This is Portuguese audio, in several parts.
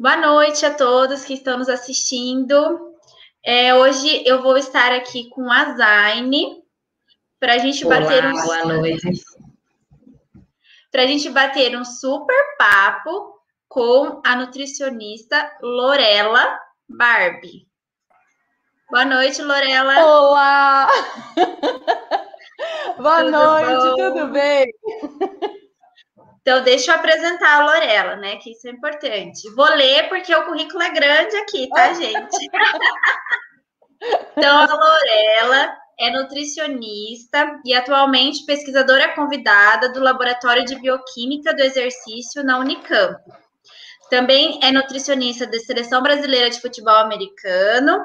Boa noite a todos que estão nos assistindo. É, hoje eu vou estar aqui com a Zaine para a gente Olá, bater um. Boa noite. Para a gente bater um super papo com a nutricionista Lorela Barbie. Boa noite, Lorela. Olá! Boa tudo noite, bom? tudo bem? Então, deixa eu apresentar a Lorela, né? Que isso é importante. Vou ler porque o currículo é grande aqui, tá, gente? então, a Lorela é nutricionista e atualmente pesquisadora convidada do Laboratório de Bioquímica do Exercício na Unicamp. Também é nutricionista da Seleção Brasileira de Futebol Americano,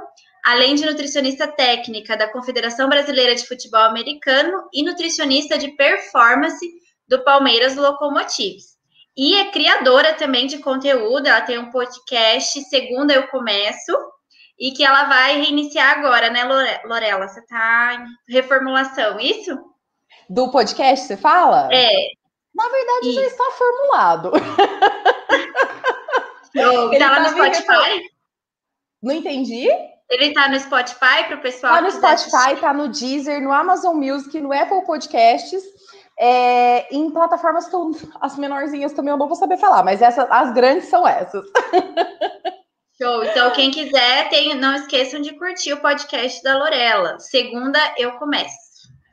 além de nutricionista técnica da Confederação Brasileira de Futebol Americano e nutricionista de performance do Palmeiras Locomotives. E é criadora também de conteúdo, ela tem um podcast, Segunda Eu Começo, e que ela vai reiniciar agora, né, Lorela? Você está em reformulação, isso? Do podcast, você fala? É. Na verdade, isso. já está formulado. Ele tá lá no tá Spotify? Não entendi? Ele tá no Spotify para o pessoal? Tá no Spotify, tá no Deezer, no Amazon Music, no Apple Podcasts. É, em plataformas que eu, as menorzinhas também eu não vou saber falar, mas essas, as grandes são essas. Show. Então, quem quiser, tem, não esqueçam de curtir o podcast da Lorela. Segunda, eu começo.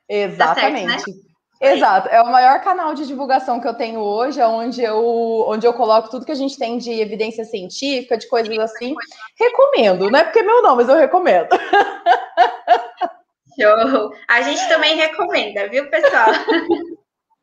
Exatamente. Tá certo, né? Exato, é o maior canal de divulgação que eu tenho hoje, é onde eu, onde eu coloco tudo que a gente tem de evidência científica, de coisas assim. Recomendo, não é porque é meu nome, mas eu recomendo. Show! A gente também recomenda, viu, pessoal?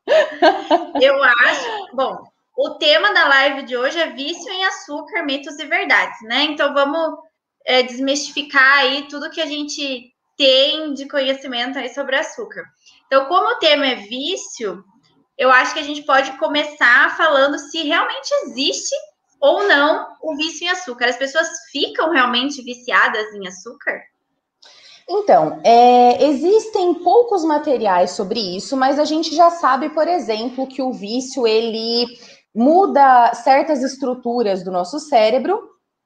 eu acho. Bom, o tema da live de hoje é vício em açúcar, mitos e verdades, né? Então vamos é, desmistificar aí tudo que a gente tem de conhecimento aí sobre açúcar. Então, como o tema é vício, eu acho que a gente pode começar falando se realmente existe ou não o vício em açúcar. As pessoas ficam realmente viciadas em açúcar? Então, é, existem poucos materiais sobre isso, mas a gente já sabe, por exemplo, que o vício ele muda certas estruturas do nosso cérebro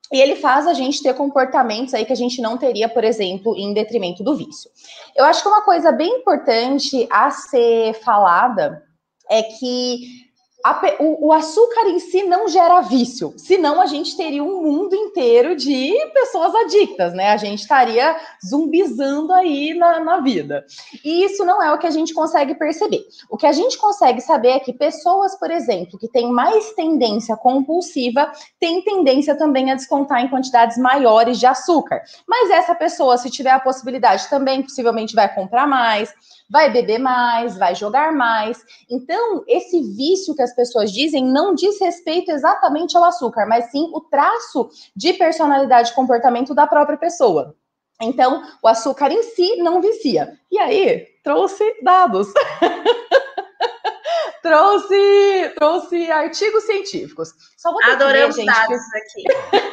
e ele faz a gente ter comportamentos aí que a gente não teria, por exemplo, em detrimento do vício. Eu acho que uma coisa bem importante a ser falada é que a, o, o, açúcar em si não gera vício, senão a gente teria um mundo inteiro de pessoas adictas, né? A gente estaria zumbizando aí na, na vida. E isso não é o que a gente consegue perceber. O que a gente consegue saber é que pessoas, por exemplo, que têm mais tendência compulsiva, têm tendência também a descontar em quantidades maiores de açúcar. Mas essa pessoa, se tiver a possibilidade, também possivelmente vai comprar mais vai beber mais, vai jogar mais. Então, esse vício que as pessoas dizem não diz respeito exatamente ao açúcar, mas sim o traço de personalidade e comportamento da própria pessoa. Então, o açúcar em si não vicia. E aí, trouxe dados. trouxe, trouxe artigos científicos. Só vou ter Adoramos ler, gente, dados aqui.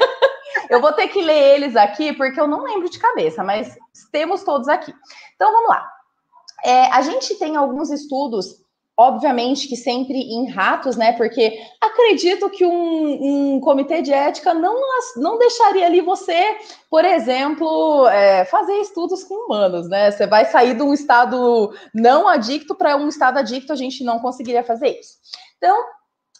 eu vou ter que ler eles aqui porque eu não lembro de cabeça, mas temos todos aqui. Então vamos lá. É, a gente tem alguns estudos, obviamente que sempre em ratos, né? Porque acredito que um, um comitê de ética não, não deixaria ali você, por exemplo, é, fazer estudos com humanos, né? Você vai sair de um estado não adicto para um estado adicto, a gente não conseguiria fazer isso. Então,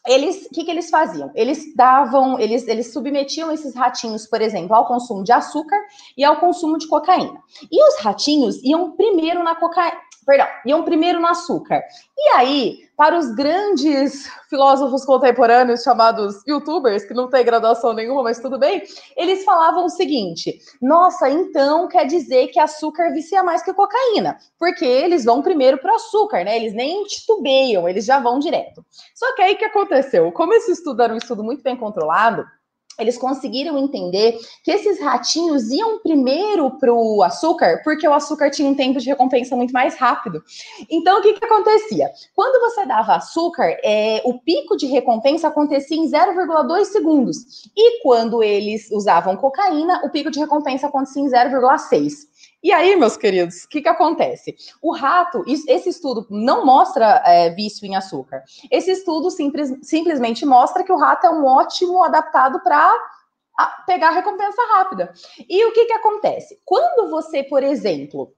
eles, o que, que eles faziam? Eles davam, eles, eles submetiam esses ratinhos, por exemplo, ao consumo de açúcar e ao consumo de cocaína. E os ratinhos iam primeiro na cocaína, perdão, iam primeiro no açúcar. E aí, para os grandes filósofos contemporâneos chamados youtubers, que não tem graduação nenhuma, mas tudo bem, eles falavam o seguinte: nossa, então quer dizer que açúcar vicia mais que cocaína, porque eles vão primeiro para o açúcar, né? Eles nem titubeiam, eles já vão direto. Só que aí o que aconteceu? Como esse estudo era um estudo muito bem controlado, eles conseguiram entender que esses ratinhos iam primeiro para o açúcar, porque o açúcar tinha um tempo de recompensa muito mais rápido. Então, o que, que acontecia? Quando você dava açúcar, é, o pico de recompensa acontecia em 0,2 segundos. E quando eles usavam cocaína, o pico de recompensa acontecia em 0,6. E aí, meus queridos, o que, que acontece? O rato, esse estudo não mostra é, vício em açúcar. Esse estudo simples, simplesmente mostra que o rato é um ótimo adaptado para pegar recompensa rápida. E o que, que acontece? Quando você, por exemplo,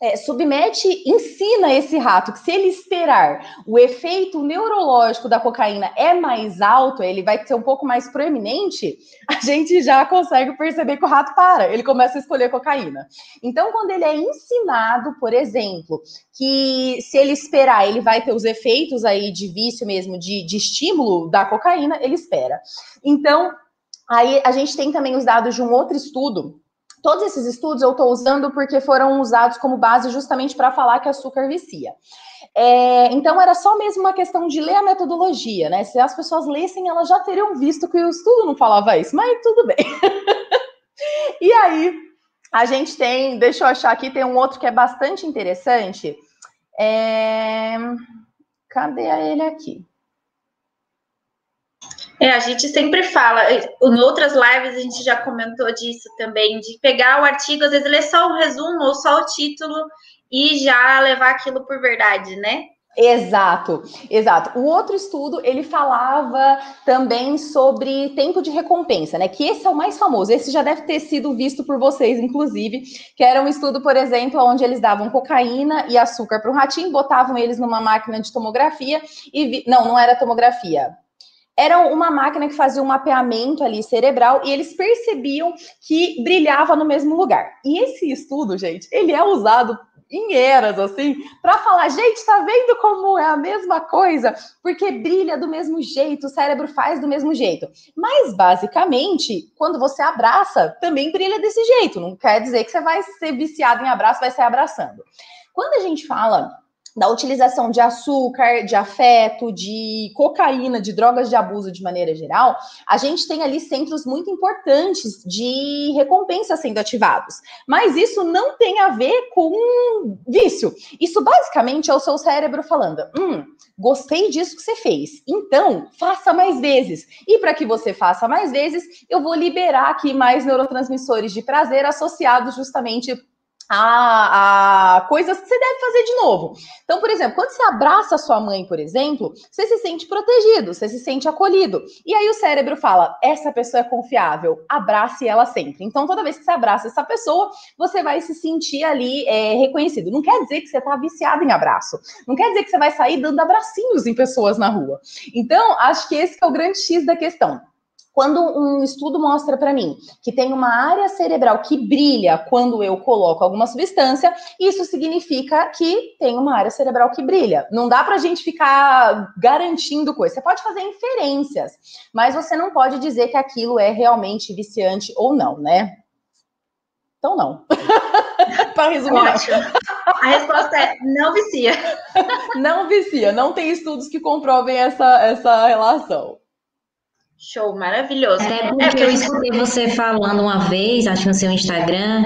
é, submete, ensina esse rato que se ele esperar o efeito neurológico da cocaína é mais alto, ele vai ser um pouco mais proeminente, a gente já consegue perceber que o rato para, ele começa a escolher cocaína. Então, quando ele é ensinado, por exemplo, que se ele esperar, ele vai ter os efeitos aí de vício mesmo, de, de estímulo da cocaína, ele espera. Então, aí a gente tem também os dados de um outro estudo Todos esses estudos eu estou usando porque foram usados como base justamente para falar que açúcar vicia. É, então era só mesmo uma questão de ler a metodologia, né? Se as pessoas lessem, elas já teriam visto que o estudo não falava isso, mas tudo bem. e aí, a gente tem, deixa eu achar aqui, tem um outro que é bastante interessante. É, cadê ele aqui? É, a gente sempre fala, em outras lives a gente já comentou disso também, de pegar o artigo, às vezes ler só o resumo ou só o título e já levar aquilo por verdade, né? Exato, exato. O outro estudo, ele falava também sobre tempo de recompensa, né? Que esse é o mais famoso. Esse já deve ter sido visto por vocês, inclusive, que era um estudo, por exemplo, onde eles davam cocaína e açúcar para um ratinho, botavam eles numa máquina de tomografia e vi... não, não era tomografia era uma máquina que fazia um mapeamento ali cerebral e eles percebiam que brilhava no mesmo lugar. E esse estudo, gente, ele é usado em eras, assim, para falar, gente, tá vendo como é a mesma coisa? Porque brilha do mesmo jeito, o cérebro faz do mesmo jeito. Mas, basicamente, quando você abraça, também brilha desse jeito. Não quer dizer que você vai ser viciado em abraço, vai sair abraçando. Quando a gente fala da utilização de açúcar, de afeto, de cocaína, de drogas de abuso de maneira geral, a gente tem ali centros muito importantes de recompensa sendo ativados. Mas isso não tem a ver com vício. Isso basicamente é o seu cérebro falando: hum, gostei disso que você fez. Então, faça mais vezes. E para que você faça mais vezes, eu vou liberar aqui mais neurotransmissores de prazer associados justamente a, a, coisas que você deve fazer de novo. Então, por exemplo, quando você abraça sua mãe, por exemplo, você se sente protegido, você se sente acolhido. E aí o cérebro fala: essa pessoa é confiável, abrace ela sempre. Então, toda vez que você abraça essa pessoa, você vai se sentir ali é, reconhecido. Não quer dizer que você está viciado em abraço. Não quer dizer que você vai sair dando abracinhos em pessoas na rua. Então, acho que esse que é o grande X da questão. Quando um estudo mostra para mim que tem uma área cerebral que brilha quando eu coloco alguma substância, isso significa que tem uma área cerebral que brilha. Não dá para a gente ficar garantindo coisas. Você pode fazer inferências, mas você não pode dizer que aquilo é realmente viciante ou não, né? Então, não. para resumir. Ótimo. A resposta é não vicia. não vicia. Não tem estudos que comprovem essa, essa relação. Show, maravilhoso. Até porque é, eu escutei você falando uma vez, acho que no seu Instagram,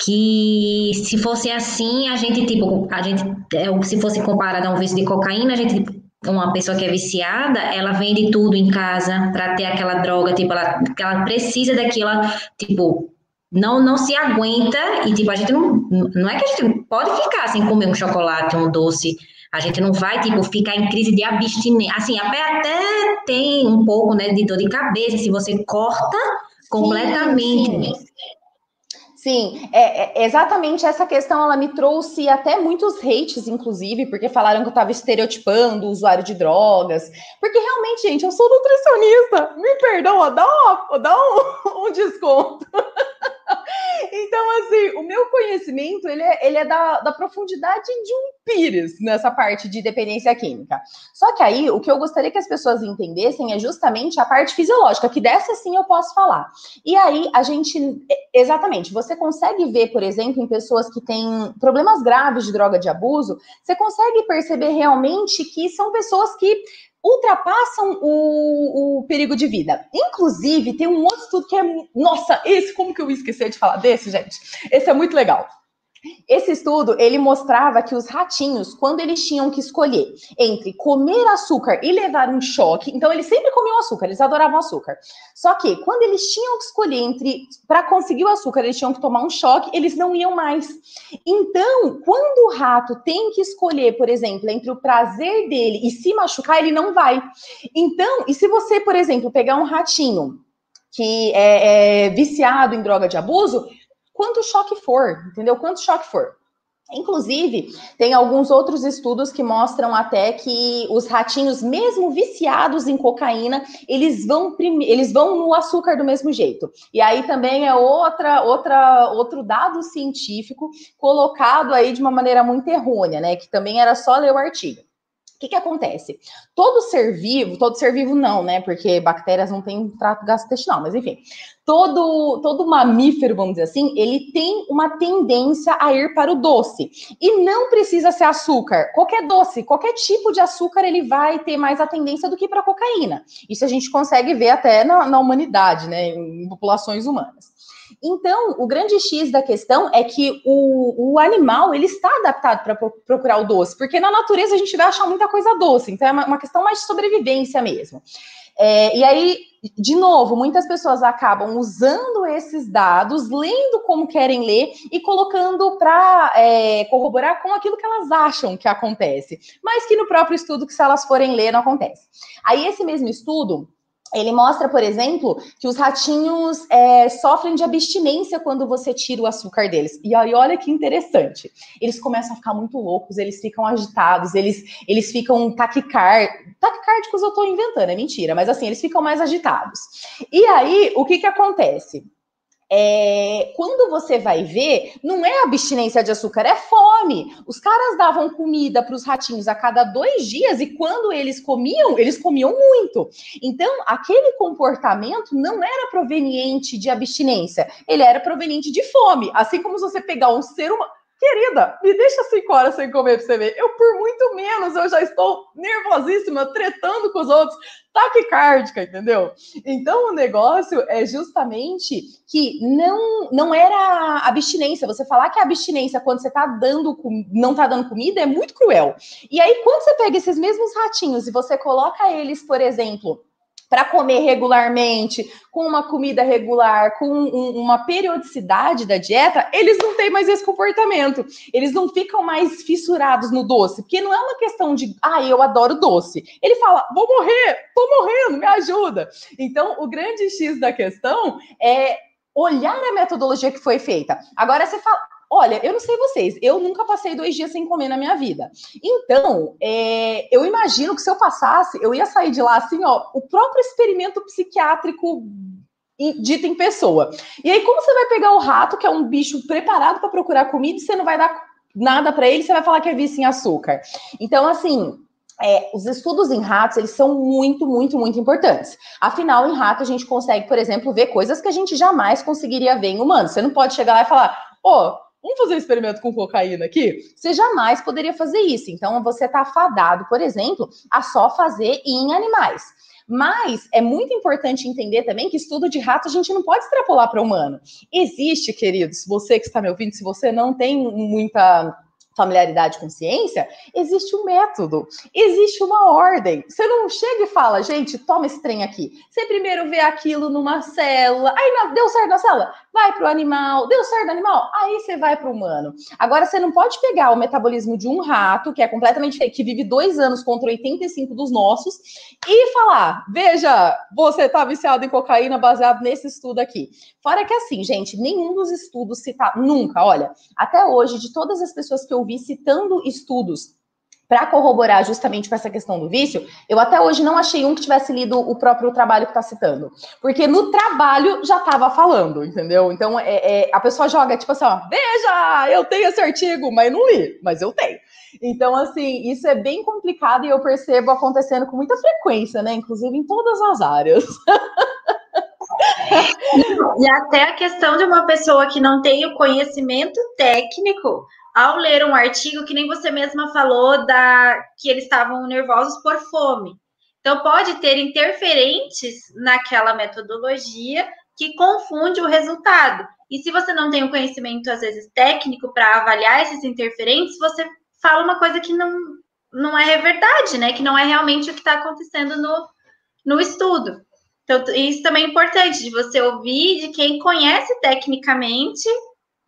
que se fosse assim, a gente, tipo, a gente, é, se fosse comparado a um vício de cocaína, a gente, tipo, uma pessoa que é viciada, ela vende tudo em casa para ter aquela droga, tipo, ela, ela precisa daquilo, tipo, não, não se aguenta e, tipo, a gente não, não é que a gente pode ficar sem comer um chocolate, um doce, a gente não vai, tipo, ficar em crise de abstinência. Assim, até tem um pouco, né, de dor de cabeça, se você corta completamente. Sim, sim. Sim, é, é, exatamente essa questão ela me trouxe até muitos hates, inclusive, porque falaram que eu estava estereotipando o usuário de drogas. Porque realmente, gente, eu sou nutricionista. Me perdoa, dá, uma, dá um, um desconto. Então, assim, o meu conhecimento, ele é, ele é da, da profundidade de um pires nessa parte de dependência química. Só que aí, o que eu gostaria que as pessoas entendessem é justamente a parte fisiológica, que dessa sim eu posso falar. E aí, a gente, exatamente, você consegue ver, por exemplo, em pessoas que têm problemas graves de droga de abuso, você consegue perceber realmente que são pessoas que ultrapassam o, o, perigo de vida. Inclusive, tem um outro estudo que é. Nossa, esse, como que eu esqueci de falar desse, gente? Esse é muito legal. Esse estudo, ele mostrava que os ratinhos, quando eles tinham que escolher entre comer açúcar e levar um choque, então eles sempre comiam açúcar, eles adoravam açúcar. Só que quando eles tinham que escolher entre para conseguir o açúcar, eles tinham que tomar um choque, eles não iam mais. Então, quando o rato tem que escolher, por exemplo, entre o prazer dele e se machucar, ele não vai. Então, e se você, por exemplo, pegar um ratinho que é, é viciado em droga de abuso, quanto choque for, entendeu? Quanto choque for. Inclusive, tem alguns outros estudos que mostram até que os ratinhos, mesmo viciados em cocaína, eles vão eles vão no açúcar do mesmo jeito. E aí também é outra, outra, outro dado científico colocado aí de uma maneira muito errônea, né? Que também era só ler o artigo. O que, que acontece? Todo ser vivo, todo ser vivo não, né? Porque bactérias não têm trato gastrointestinal, mas enfim, todo, todo mamífero, vamos dizer assim, ele tem uma tendência a ir para o doce. E não precisa ser açúcar. Qualquer doce, qualquer tipo de açúcar, ele vai ter mais a tendência do que para cocaína. Isso a gente consegue ver até na, na humanidade, né? Em populações humanas. Então, o grande X da questão é que o, o animal ele está adaptado para procurar o doce, porque na natureza a gente vai achar muita coisa doce, então é uma, uma questão mais de sobrevivência mesmo. É, e aí, de novo, muitas pessoas acabam usando esses dados, lendo como querem ler e colocando para é, corroborar com aquilo que elas acham que acontece, mas que no próprio estudo, que se elas forem ler, não acontece. Aí, esse mesmo estudo ele mostra, por exemplo, que os ratinhos é, sofrem de abstinência quando você tira o açúcar deles. E aí, olha que interessante. Eles começam a ficar muito loucos, eles ficam agitados, eles, eles ficam taquicárdicos. Taquicárdicos eu estou inventando, é mentira, mas assim, eles ficam mais agitados. E aí, o que que acontece? É, quando você vai ver, não é abstinência de açúcar, é fome. Os caras davam comida para os ratinhos a cada dois dias e quando eles comiam, eles comiam muito. Então, aquele comportamento não era proveniente de abstinência, ele era proveniente de fome. Assim como se você pegar um ser humano. Querida, me deixa cinco horas sem comer pra você ver. Eu, por muito menos, eu já estou nervosíssima, tretando com os outros, taquicárdica, entendeu? Então, o negócio é justamente que não, não era abstinência. Você falar que a abstinência, quando você tá dando, não tá dando comida, é muito cruel. E aí, quando você pega esses mesmos ratinhos e você coloca eles, por exemplo, para comer regularmente, com uma comida regular, com um, uma periodicidade da dieta, eles não têm mais esse comportamento. Eles não ficam mais fissurados no doce, porque não é uma questão de, ah, eu adoro doce. Ele fala, vou morrer, tô morrendo, me ajuda. Então, o grande X da questão é olhar a metodologia que foi feita. Agora você fala, Olha, eu não sei vocês, eu nunca passei dois dias sem comer na minha vida. Então, é, eu imagino que se eu passasse, eu ia sair de lá assim, ó, o próprio experimento psiquiátrico dito em pessoa. E aí, como você vai pegar o rato, que é um bicho preparado para procurar comida, e você não vai dar nada para ele, você vai falar que é vício em açúcar. Então, assim, é, os estudos em ratos, eles são muito, muito, muito importantes. Afinal, em rato, a gente consegue, por exemplo, ver coisas que a gente jamais conseguiria ver em humanos. Você não pode chegar lá e falar, pô, Vamos fazer um experimento com cocaína aqui? Você jamais poderia fazer isso. Então, você está fadado, por exemplo, a só fazer em animais. Mas é muito importante entender também que estudo de rato a gente não pode extrapolar para humano. Existe, queridos, você que está me ouvindo, se você não tem muita familiaridade com ciência, existe um método, existe uma ordem. Você não chega e fala, gente, toma esse trem aqui. Você primeiro vê aquilo numa célula, aí deu certo na célula, vai para o animal, deu certo no animal, aí você vai para o humano. Agora, você não pode pegar o metabolismo de um rato, que é completamente que vive dois anos contra 85 dos nossos, e falar, veja, você está viciado em cocaína baseado nesse estudo aqui. Fora que assim, gente, nenhum dos estudos cita nunca, olha, até hoje, de todas as pessoas que eu vi citando estudos para corroborar justamente com essa questão do vício, eu até hoje não achei um que tivesse lido o próprio trabalho que está citando. Porque no trabalho já estava falando, entendeu? Então é, é, a pessoa joga tipo assim: ó, veja, eu tenho esse artigo, mas não li, mas eu tenho. Então, assim, isso é bem complicado e eu percebo acontecendo com muita frequência, né? Inclusive em todas as áreas. E até a questão de uma pessoa que não tem o conhecimento técnico ao ler um artigo que nem você mesma falou da que eles estavam nervosos por fome. Então, pode ter interferentes naquela metodologia que confunde o resultado. E se você não tem o conhecimento, às vezes, técnico para avaliar esses interferentes, você fala uma coisa que não, não é verdade, né? Que não é realmente o que está acontecendo no, no estudo. Então, isso também é importante, de você ouvir de quem conhece tecnicamente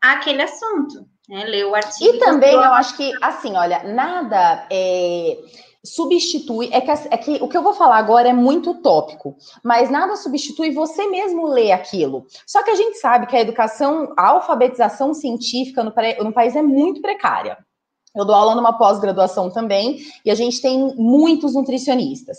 aquele assunto, né? Ler o artigo. E também, eu acho que, assim, olha, nada é, substitui. É que, é que o que eu vou falar agora é muito utópico, mas nada substitui você mesmo ler aquilo. Só que a gente sabe que a educação, a alfabetização científica no, no país é muito precária. Eu dou aula numa pós-graduação também, e a gente tem muitos nutricionistas.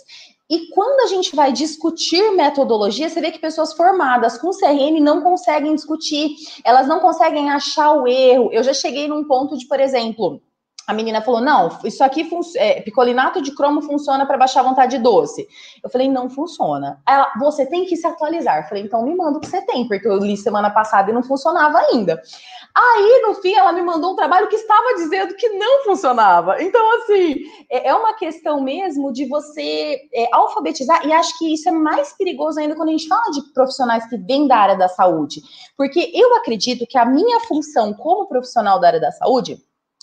E quando a gente vai discutir metodologia, você vê que pessoas formadas com CRM não conseguem discutir, elas não conseguem achar o erro. Eu já cheguei num ponto de, por exemplo, a menina falou: não, isso aqui é, picolinato de cromo funciona para baixar a vontade de doce. Eu falei: não funciona. Ela, você tem que se atualizar. Eu falei: então me manda o que você tem, porque eu li semana passada e não funcionava ainda. Aí, no fim, ela me mandou um trabalho que estava dizendo que não funcionava. Então, assim, é, é uma questão mesmo de você é, alfabetizar, e acho que isso é mais perigoso ainda quando a gente fala de profissionais que vêm da área da saúde. Porque eu acredito que a minha função como profissional da área da saúde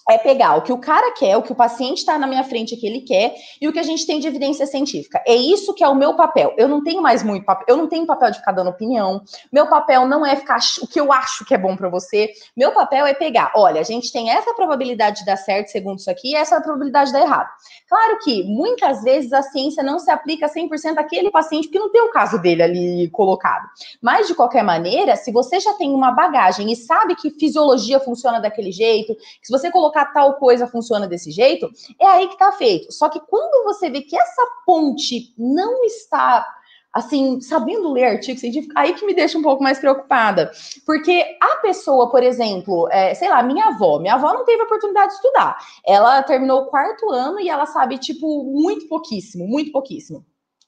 é pegar o que o cara quer, o que o paciente está na minha frente que ele quer e o que a gente tem de evidência científica. É isso que é o meu papel. Eu não tenho mais muito papel, eu não tenho papel de ficar dando opinião. Meu papel não é ficar o que eu acho que é bom para você. Meu papel é pegar, olha, a gente tem essa probabilidade de dar certo segundo isso aqui e essa probabilidade de dar errado. Claro que muitas vezes a ciência não se aplica 100% àquele paciente porque não tem o caso dele ali colocado. Mas de qualquer maneira, se você já tem uma bagagem e sabe que fisiologia funciona daquele jeito, se você colocar tal coisa funciona desse jeito, é aí que está feito. Só que quando você vê que essa ponte não está assim, sabendo ler artigo científico, aí que me deixa um pouco mais preocupada. Porque a pessoa, por exemplo, é, sei lá, minha avó, minha avó não teve oportunidade de estudar. Ela terminou o quarto ano e ela sabe, tipo, muito pouquíssimo, muito pouquíssimo.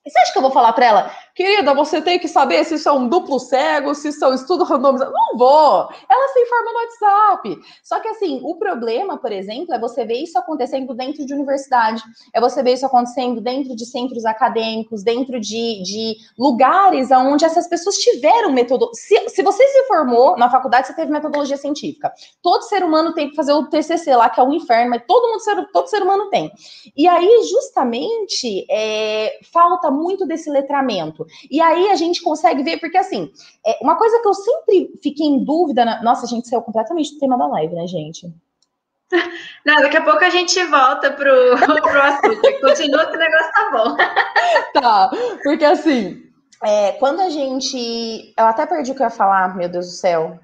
Você acha que eu vou falar para ela, querida, você tem que saber se isso é um duplo cego, se isso é um estudo randomizado? Não vou! Ela se informa no WhatsApp. Só que, assim, o problema, por exemplo, é você ver isso acontecendo dentro de universidade, é você ver isso acontecendo dentro de centros acadêmicos, dentro de, de lugares onde essas pessoas tiveram metodologia. Se, se você se formou na faculdade, você teve metodologia científica. Todo ser humano tem que fazer o TCC lá, que é um inferno, mas todo, mundo, todo ser humano tem. E aí, justamente, é, falta muito desse letramento. E aí a gente consegue ver, porque assim, é, uma coisa que eu sempre fiquei em dúvida, na... nossa, a gente saiu completamente do tema da live, né, gente? Não, daqui a pouco a gente volta pro, pro assunto. Continua que o negócio tá bom. Tá, porque assim, é, quando a gente. Eu até perdi o que eu ia falar, meu Deus do céu.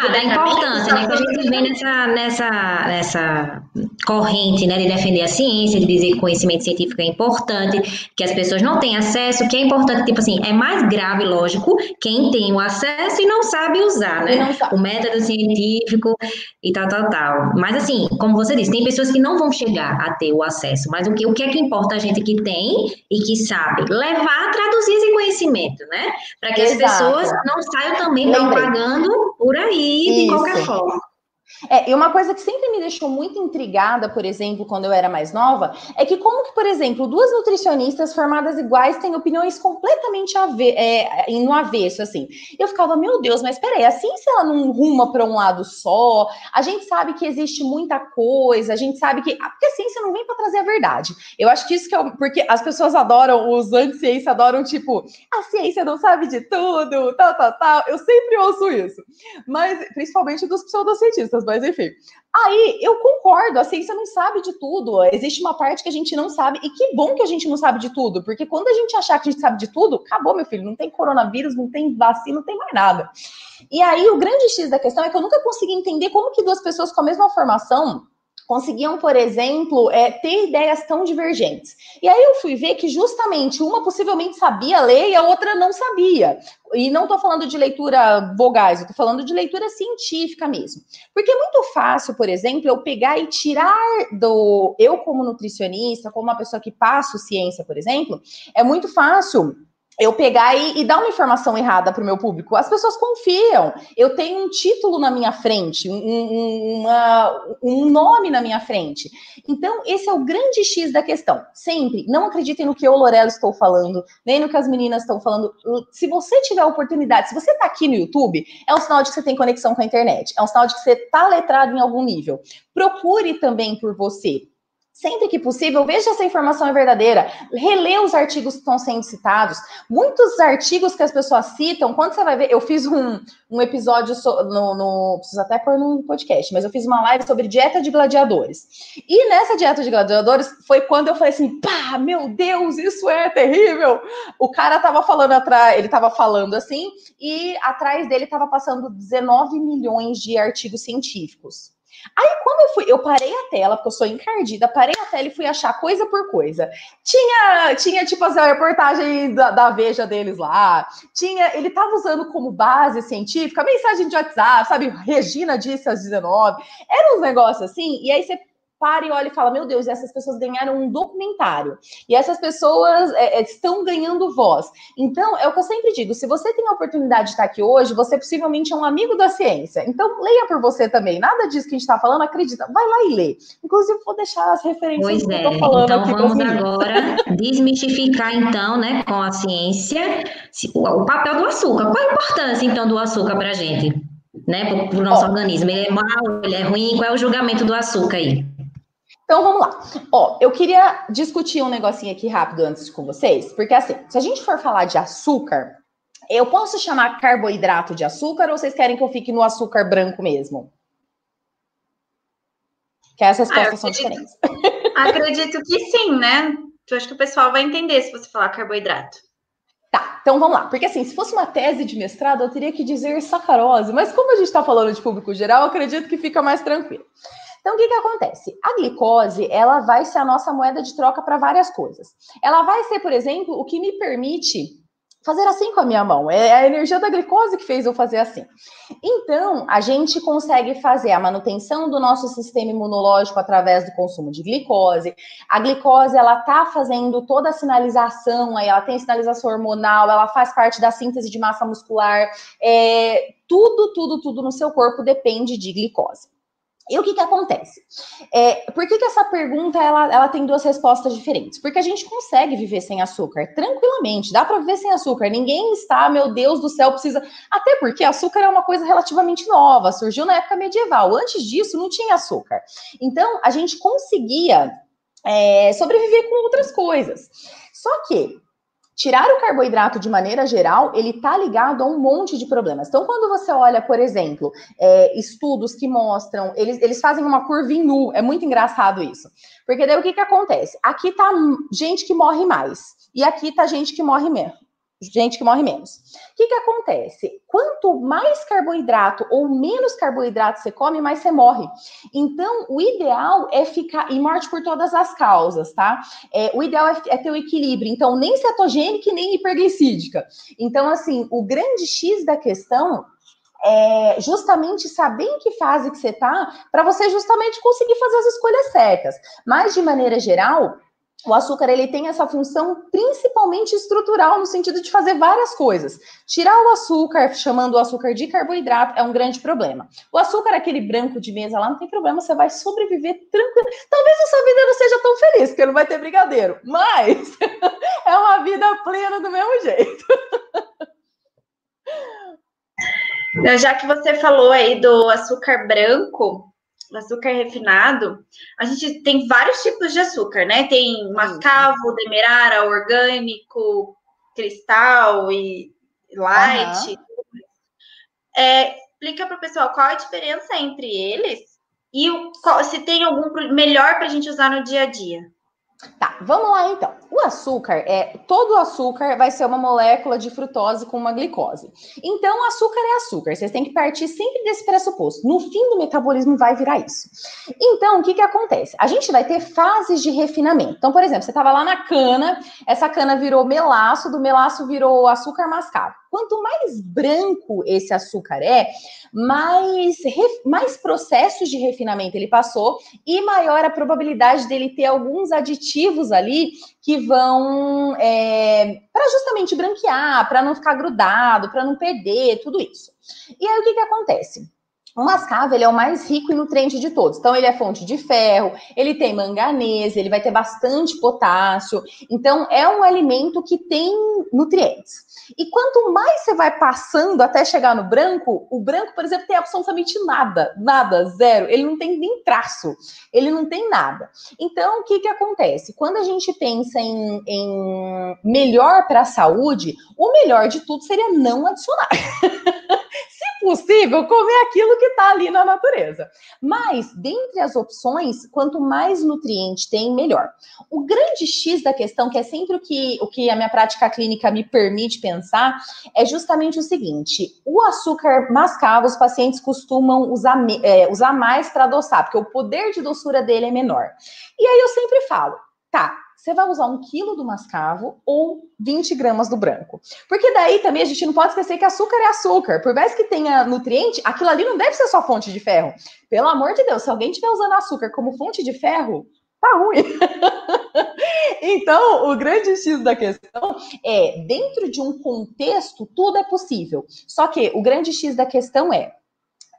Ah, da importância, né? Que a gente vem nessa, nessa, nessa corrente, né, de defender a ciência, de dizer que conhecimento científico é importante, que as pessoas não têm acesso, que é importante, tipo assim, é mais grave, lógico, quem tem o acesso e não sabe usar, né? Sabe. O método científico e tal, tal, tal. Mas assim, como você disse, tem pessoas que não vão chegar a ter o acesso, mas o que, o que é que importa a gente que tem e que sabe levar, traduzir esse conhecimento, né? Para que Exato. as pessoas não saiam também propagando por aí de Isso. qualquer forma. É, e uma coisa que sempre me deixou muito intrigada, por exemplo, quando eu era mais nova, é que como que, por exemplo, duas nutricionistas formadas iguais têm opiniões completamente ave é, no avesso, assim. Eu ficava, meu Deus, mas peraí, a ciência ela não ruma para um lado só, a gente sabe que existe muita coisa, a gente sabe que... Ah, porque a ciência não vem para trazer a verdade. Eu acho que isso que é... Porque as pessoas adoram, os anti-ciência adoram, tipo, a ciência não sabe de tudo, tal, tal, tal. Eu sempre ouço isso. Mas, principalmente dos pseudocientistas, mas enfim. Aí eu concordo, a ciência não sabe de tudo. Existe uma parte que a gente não sabe, e que bom que a gente não sabe de tudo, porque quando a gente achar que a gente sabe de tudo, acabou, meu filho. Não tem coronavírus, não tem vacina, não tem mais nada. E aí o grande X da questão é que eu nunca consegui entender como que duas pessoas com a mesma formação conseguiam, por exemplo, é, ter ideias tão divergentes. E aí eu fui ver que justamente uma possivelmente sabia ler e a outra não sabia. E não estou falando de leitura vogais, estou falando de leitura científica mesmo. Porque é muito fácil, por exemplo, eu pegar e tirar do. Eu, como nutricionista, como uma pessoa que passo ciência, por exemplo, é muito fácil eu pegar e, e, dar uma informação errada para o meu público. As pessoas confiam. Eu tenho um título na minha frente, um, uma, um nome na minha frente. Então, esse é o grande X da questão. Sempre, não acreditem no que eu, Lorela, estou falando, nem no que as meninas estão falando. Se você tiver oportunidade, se você está aqui no YouTube, é um sinal de que você tem conexão com a internet. É um sinal de que você está letrado em algum nível. Procure também por você Sempre que possível, veja se a informação é verdadeira. Relê os artigos que estão sendo citados. Muitos artigos que as pessoas citam, quando você vai ver, eu fiz um, um episódio so, no, no. Preciso até pôr no podcast, mas eu fiz uma live sobre dieta de gladiadores. E nessa dieta de gladiadores foi quando eu falei assim: pá, meu Deus, isso é terrível. O cara tava falando atrás, ele tava falando assim, e atrás dele tava passando 19 milhões de artigos científicos. Aí, quando eu fui, eu parei a tela, porque eu sou encardida, parei a tela e fui achar coisa por coisa. Tinha, tinha tipo assim, a reportagem da, da Veja deles lá. Tinha, ele tava usando como base científica, mensagem de WhatsApp, sabe? Regina disse às 19. Era uns negócios assim, e aí você para e olha e fala: Meu Deus, essas pessoas ganharam um documentário. E essas pessoas é, é, estão ganhando voz. Então, é o que eu sempre digo: se você tem a oportunidade de estar aqui hoje, você possivelmente é um amigo da ciência. Então, leia por você também. Nada disso que a gente está falando, acredita. Vai lá e lê. Inclusive, vou deixar as referências pois que é. eu falando então, aqui. Vamos agora desmistificar, então, né, com a ciência, o papel do açúcar. Qual a importância, então, do açúcar para a gente? Né, para o nosso Ó, organismo. Ele é mau, ele é ruim? Qual é o julgamento do açúcar aí? Então vamos lá. Ó, eu queria discutir um negocinho aqui rápido antes com vocês, porque assim, se a gente for falar de açúcar, eu posso chamar carboidrato de açúcar ou vocês querem que eu fique no açúcar branco mesmo? Que essas respostas ah, são diferentes. Acredito que sim, né? Eu acho que o pessoal vai entender se você falar carboidrato. Tá, então vamos lá. Porque assim, se fosse uma tese de mestrado, eu teria que dizer sacarose, mas como a gente está falando de público geral, acredito que fica mais tranquilo. Então, o que, que acontece? A glicose, ela vai ser a nossa moeda de troca para várias coisas. Ela vai ser, por exemplo, o que me permite fazer assim com a minha mão. É a energia da glicose que fez eu fazer assim. Então, a gente consegue fazer a manutenção do nosso sistema imunológico através do consumo de glicose. A glicose, ela tá fazendo toda a sinalização, aí ela tem sinalização hormonal, ela faz parte da síntese de massa muscular. É, tudo, tudo, tudo no seu corpo depende de glicose. E o que que acontece? É, por que, que essa pergunta ela, ela tem duas respostas diferentes? Porque a gente consegue viver sem açúcar tranquilamente, dá para viver sem açúcar. Ninguém está, meu Deus do céu, precisa. Até porque açúcar é uma coisa relativamente nova, surgiu na época medieval. Antes disso, não tinha açúcar. Então, a gente conseguia é, sobreviver com outras coisas. Só que Tirar o carboidrato de maneira geral, ele está ligado a um monte de problemas. Então, quando você olha, por exemplo, é, estudos que mostram, eles, eles fazem uma curva em nu, é muito engraçado isso. Porque daí o que, que acontece? Aqui tá gente que morre mais, e aqui tá gente que morre menos gente que morre menos. O que, que acontece? Quanto mais carboidrato ou menos carboidrato você come, mais você morre. Então, o ideal é ficar. E morte por todas as causas, tá? É, o ideal é, é ter o equilíbrio. Então, nem cetogênica e nem hiperglicídica. Então, assim, o grande X da questão é justamente saber em que fase que você tá, para você justamente conseguir fazer as escolhas certas. Mas, de maneira geral, o açúcar ele tem essa função principalmente estrutural no sentido de fazer várias coisas. Tirar o açúcar, chamando o açúcar de carboidrato, é um grande problema. O açúcar, aquele branco de mesa lá, não tem problema, você vai sobreviver tranquilo. Talvez a sua vida não seja tão feliz, porque não vai ter brigadeiro, mas é uma vida plena do mesmo jeito. Já que você falou aí do açúcar branco, açúcar refinado, a gente tem vários tipos de açúcar, né? Tem mascavo, demerara, orgânico, cristal e light. Uhum. É, explica para o pessoal qual a diferença entre eles e o, qual, se tem algum melhor para a gente usar no dia a dia. Tá, vamos lá então. O açúcar é todo açúcar vai ser uma molécula de frutose com uma glicose. Então, açúcar é açúcar. Vocês têm que partir sempre desse pressuposto. No fim do metabolismo vai virar isso. Então, o que que acontece? A gente vai ter fases de refinamento. Então, por exemplo, você estava lá na cana, essa cana virou melaço, do melaço virou açúcar mascavo. Quanto mais branco esse açúcar é, mais, mais processos de refinamento ele passou e maior a probabilidade dele ter alguns aditivos ali que vão é, para justamente branquear, para não ficar grudado, para não perder, tudo isso. E aí o que, que acontece? O mascavo ele é o mais rico em nutriente de todos. Então, ele é fonte de ferro, ele tem manganês, ele vai ter bastante potássio. Então, é um alimento que tem nutrientes. E quanto mais você vai passando até chegar no branco, o branco, por exemplo, tem absolutamente nada, nada, zero. Ele não tem nem traço, ele não tem nada. Então, o que, que acontece? Quando a gente pensa em, em melhor para a saúde, o melhor de tudo seria não adicionar. possível, comer aquilo que está ali na natureza. Mas, dentre as opções, quanto mais nutriente tem, melhor. O grande X da questão, que é sempre o que, o que a minha prática clínica me permite pensar, é justamente o seguinte: o açúcar mascavo, os pacientes costumam usar, é, usar mais para adoçar, porque o poder de doçura dele é menor. E aí eu sempre falo, tá, você vai usar um quilo do mascavo ou 20 gramas do branco. Porque daí também a gente não pode esquecer que açúcar é açúcar. Por mais que tenha nutriente, aquilo ali não deve ser só fonte de ferro. Pelo amor de Deus, se alguém estiver usando açúcar como fonte de ferro, tá ruim. então, o grande X da questão é, dentro de um contexto, tudo é possível. Só que o grande X da questão é,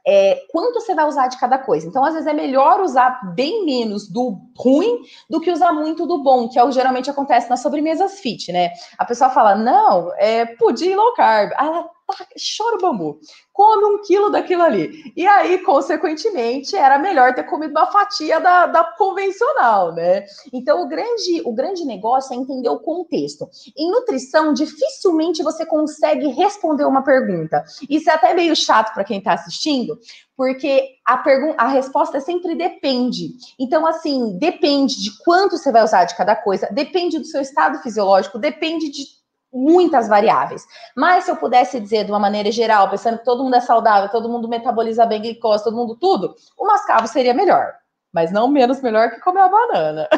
é, quanto você vai usar de cada coisa. Então, às vezes, é melhor usar bem menos do ruim do que usar muito do bom, que é o que geralmente acontece nas sobremesas fit, né? A pessoa fala, não, é pudim low carb. Ela chora o bambu, come um quilo daquilo ali. E aí, consequentemente, era melhor ter comido uma fatia da, da convencional, né? Então, o grande, o grande negócio é entender o contexto. Em nutrição, dificilmente você consegue responder uma pergunta. Isso é até meio chato para quem está assistindo, porque a, pergunta, a resposta sempre depende. Então, assim, depende de quanto você vai usar de cada coisa, depende do seu estado fisiológico, depende de muitas variáveis. Mas se eu pudesse dizer de uma maneira geral, pensando que todo mundo é saudável, todo mundo metaboliza bem glicose, todo mundo tudo, o mascavo seria melhor, mas não menos melhor que comer a banana.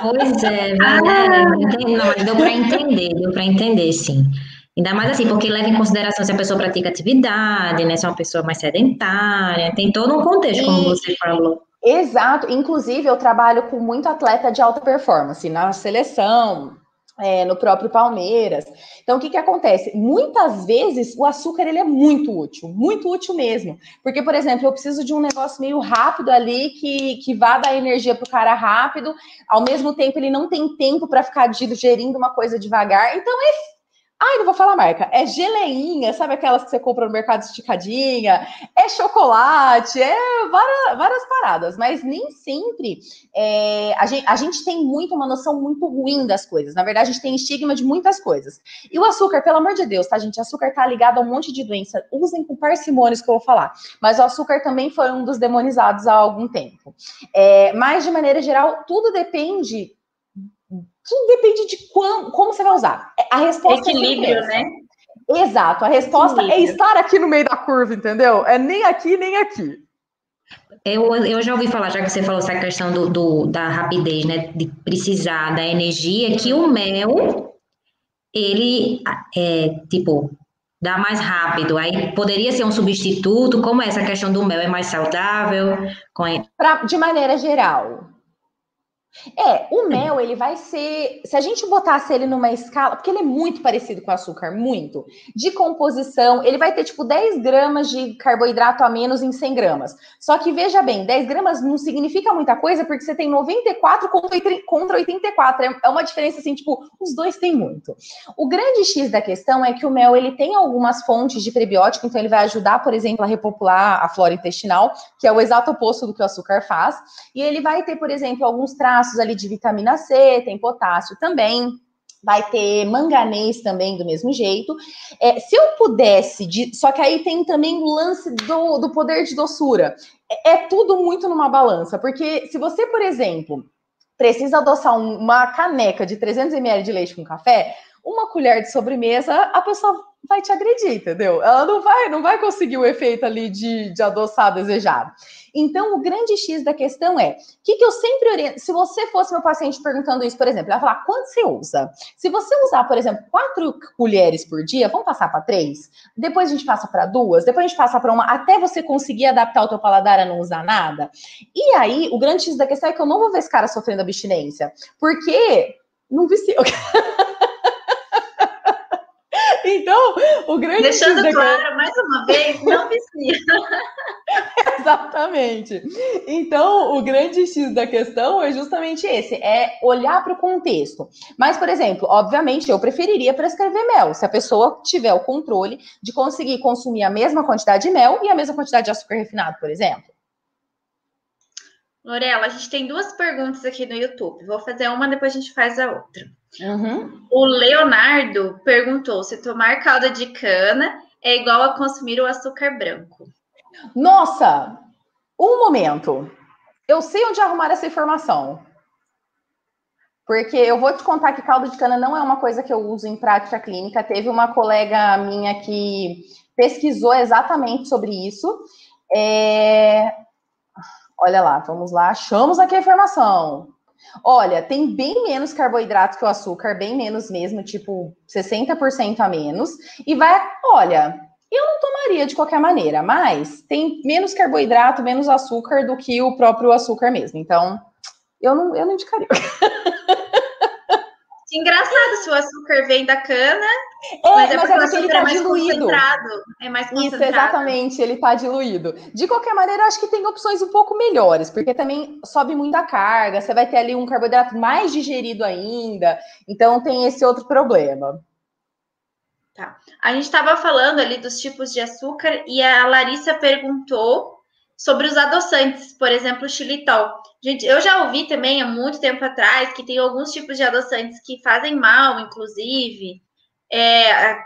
Pois é, ah. não, deu para entender, deu para entender, sim. Ainda mais assim, porque leva em consideração se a pessoa pratica atividade, né? Se é uma pessoa mais sedentária, tem todo um contexto, como você falou. Exato. Inclusive, eu trabalho com muito atleta de alta performance na seleção, é, no próprio Palmeiras. Então, o que, que acontece? Muitas vezes o açúcar ele é muito útil, muito útil mesmo. Porque, por exemplo, eu preciso de um negócio meio rápido ali que, que vá dar energia para o cara rápido, ao mesmo tempo ele não tem tempo para ficar digerindo uma coisa devagar. Então, é Ai, não vou falar marca. É geleinha, sabe aquelas que você compra no mercado esticadinha? É chocolate, é várias, várias paradas, mas nem sempre é, a, gente, a, gente, tem muito uma noção muito ruim das coisas. Na verdade, a gente tem estigma de muitas coisas. E o açúcar, pelo amor de Deus, tá, gente? Açúcar tá ligado a um monte de doença. Usem com parcimônios que eu vou falar. Mas o açúcar também foi um dos demonizados há algum tempo. É, mas, de maneira geral, tudo depende tudo depende de quando, como você vai usar. É, a resposta é Equilíbrio, é né? Exato. A resposta é Equilíbrio. é estar aqui no meio da curva, entendeu? É nem aqui, nem aqui. Eu, eu já ouvi falar, já que você falou essa questão do, do, da rapidez, né? De precisar da energia, que o mel, ele é tipo, dá mais rápido. Aí poderia ser um substituto. Como é essa questão do mel? É mais saudável? Pra, de maneira geral, é, o mel, ele vai ser. Se a gente botasse ele numa escala, porque ele é muito parecido com açúcar, muito. De composição, ele vai ter tipo 10 gramas de carboidrato a menos em 100 gramas. Só que veja bem, 10 gramas não significa muita coisa, porque você tem 94 contra 84. É, é uma diferença assim, tipo, os dois têm muito. O grande X da questão é que o mel, ele tem algumas fontes de prebiótico, então ele vai ajudar, por exemplo, a repopular a flora intestinal, que é o exato oposto do que o açúcar faz. E ele vai ter, por exemplo, alguns traços traços ali de vitamina C, tem potássio também, vai ter manganês também do mesmo jeito. É, se eu pudesse, de, só que aí tem também o lance do, do poder de doçura. É, é, tudo muito numa balança, porque se você, por exemplo, precisa adoçar um, uma caneca de 300 ml de leite com café, uma colher de sobremesa, a pessoa vai te agredir, entendeu? Ela não vai, não vai conseguir o efeito ali de, de adoçar desejado. Então, o grande X da questão é: o que, que eu sempre oriento? Se você fosse meu paciente perguntando isso, por exemplo, ela vai falar quanto você usa? Se você usar, por exemplo, quatro colheres por dia, vamos passar para três? Depois a gente passa para duas, depois a gente passa para uma, até você conseguir adaptar o teu paladar a não usar nada. E aí, o grande X da questão é que eu não vou ver esse cara sofrendo abstinência. Porque não vicia. Então, o grande Deixando claro, mais uma vez, não vicia. Exatamente. Então, o grande X da questão é justamente esse, é olhar para o contexto. Mas, por exemplo, obviamente, eu preferiria prescrever mel, se a pessoa tiver o controle de conseguir consumir a mesma quantidade de mel e a mesma quantidade de açúcar refinado, por exemplo. Lorela, a gente tem duas perguntas aqui no YouTube. Vou fazer uma, depois a gente faz a outra. Uhum. O Leonardo perguntou se tomar calda de cana é igual a consumir o açúcar branco. Nossa, um momento. Eu sei onde arrumar essa informação. Porque eu vou te contar que caldo de cana não é uma coisa que eu uso em prática clínica. Teve uma colega minha que pesquisou exatamente sobre isso. É... Olha lá, vamos lá, achamos aqui a informação. Olha, tem bem menos carboidrato que o açúcar, bem menos mesmo, tipo 60% a menos. E vai, olha, eu não tomaria de qualquer maneira, mas tem menos carboidrato, menos açúcar do que o próprio açúcar mesmo. Então, eu não, eu não indicaria. Engraçado se o açúcar vem da cana, é, mas é mas porque, é ele está é diluído. É mais concentrado. Isso, exatamente, ele está diluído. De qualquer maneira, acho que tem opções um pouco melhores, porque também sobe muito a carga, você vai ter ali um carboidrato mais digerido ainda, então tem esse outro problema. Tá. A gente estava falando ali dos tipos de açúcar e a Larissa perguntou sobre os adoçantes, por exemplo, o xilitol. Gente, eu já ouvi também há muito tempo atrás que tem alguns tipos de adoçantes que fazem mal, inclusive. É,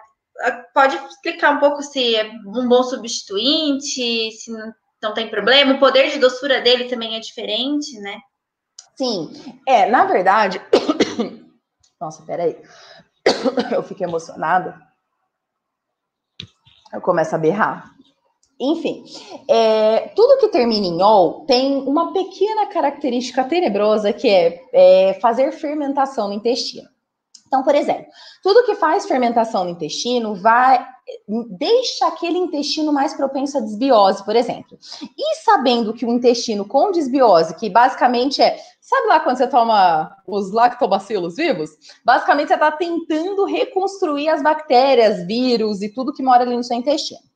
pode explicar um pouco se é um bom substituinte, se não, tem problema? O poder de doçura dele também é diferente, né? Sim, é, na verdade. Nossa, peraí. Eu fiquei emocionada. Eu começo a berrar. Enfim, é, tudo que termina em ol tem uma pequena característica tenebrosa que é, é fazer fermentação no intestino. Então, por exemplo, tudo que faz fermentação no intestino vai deixa aquele intestino mais propenso à desbiose, por exemplo. E sabendo que o intestino com desbiose, que basicamente é, sabe lá quando você toma os lactobacilos vivos? Basicamente você está tentando reconstruir as bactérias, vírus e tudo que mora ali no seu intestino.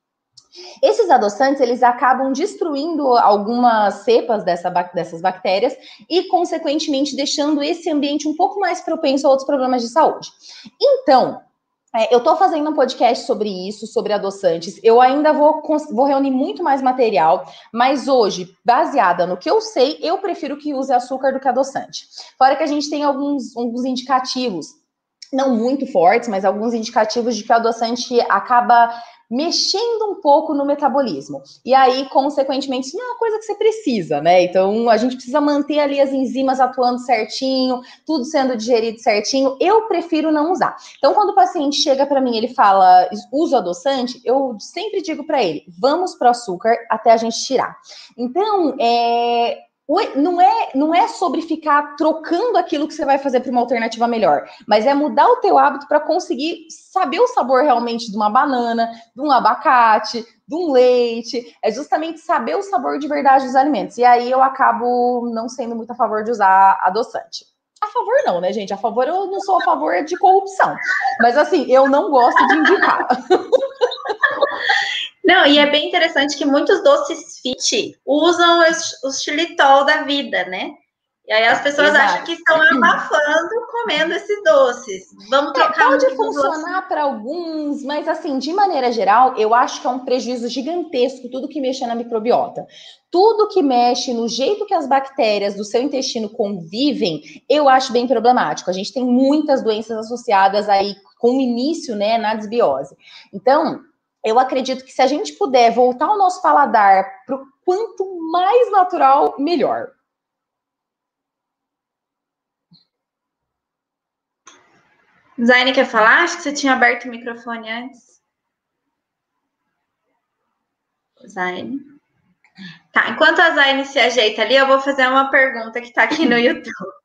Esses adoçantes, eles acabam destruindo algumas cepas dessa, dessas bactérias e, consequentemente, deixando esse ambiente um pouco mais propenso a outros problemas de saúde. Então, é, eu estou fazendo um podcast sobre isso, sobre adoçantes. Eu ainda vou, vou reunir muito mais material, mas hoje, baseada no que eu sei, eu prefiro que use açúcar do que adoçante. Fora que a gente tem alguns, alguns indicativos, não muito fortes, mas alguns indicativos de que o adoçante acaba mexendo um pouco no metabolismo. E aí, consequentemente, isso não é uma coisa que você precisa, né? Então, a gente precisa manter ali as enzimas atuando certinho, tudo sendo digerido certinho. Eu prefiro não usar. Então, quando o paciente chega para mim, ele fala, uso adoçante, eu sempre digo para ele, vamos para o açúcar até a gente tirar. Então, é, não é, não é sobre ficar trocando aquilo que você vai fazer para uma alternativa melhor, mas é mudar o teu hábito para conseguir saber o sabor realmente de uma banana, de um abacate, de um leite, é justamente saber o sabor de verdade dos alimentos. E aí eu acabo não sendo muito a favor de usar adoçante. A favor não, né, gente? A favor eu não sou a favor de corrupção. Mas assim, eu não gosto de indicar. Não, e é bem interessante que muitos doces fit usam os, os xilitol da vida, né? E aí as pessoas Exato. acham que estão abafando comendo esses doces. Vamos trocar é, Pode funcionar para alguns, mas assim, de maneira geral, eu acho que é um prejuízo gigantesco tudo que mexe na microbiota. Tudo que mexe no jeito que as bactérias do seu intestino convivem, eu acho bem problemático. A gente tem muitas doenças associadas aí com o início, né, na desbiose. Então, eu acredito que se a gente puder voltar o nosso paladar para o quanto mais natural, melhor. Zaine quer falar? Acho que você tinha aberto o microfone antes. Zaine. Tá, enquanto a Zaine se ajeita ali, eu vou fazer uma pergunta que está aqui no YouTube.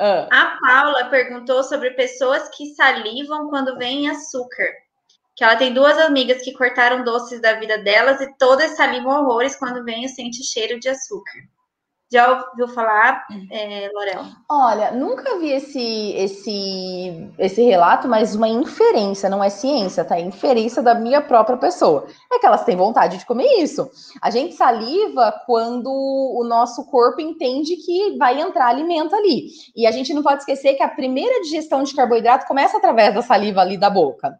Uh. A Paula perguntou sobre pessoas que salivam quando vem açúcar que ela tem duas amigas que cortaram doces da vida delas e todas salivam horrores quando vem e sente cheiro de açúcar. Já ouviu falar, é, Lorel? Olha, nunca vi esse, esse, esse relato, mas uma inferência, não é ciência, tá? É inferência da minha própria pessoa. É que elas têm vontade de comer isso. A gente saliva quando o nosso corpo entende que vai entrar alimento ali. E a gente não pode esquecer que a primeira digestão de carboidrato começa através da saliva ali da boca.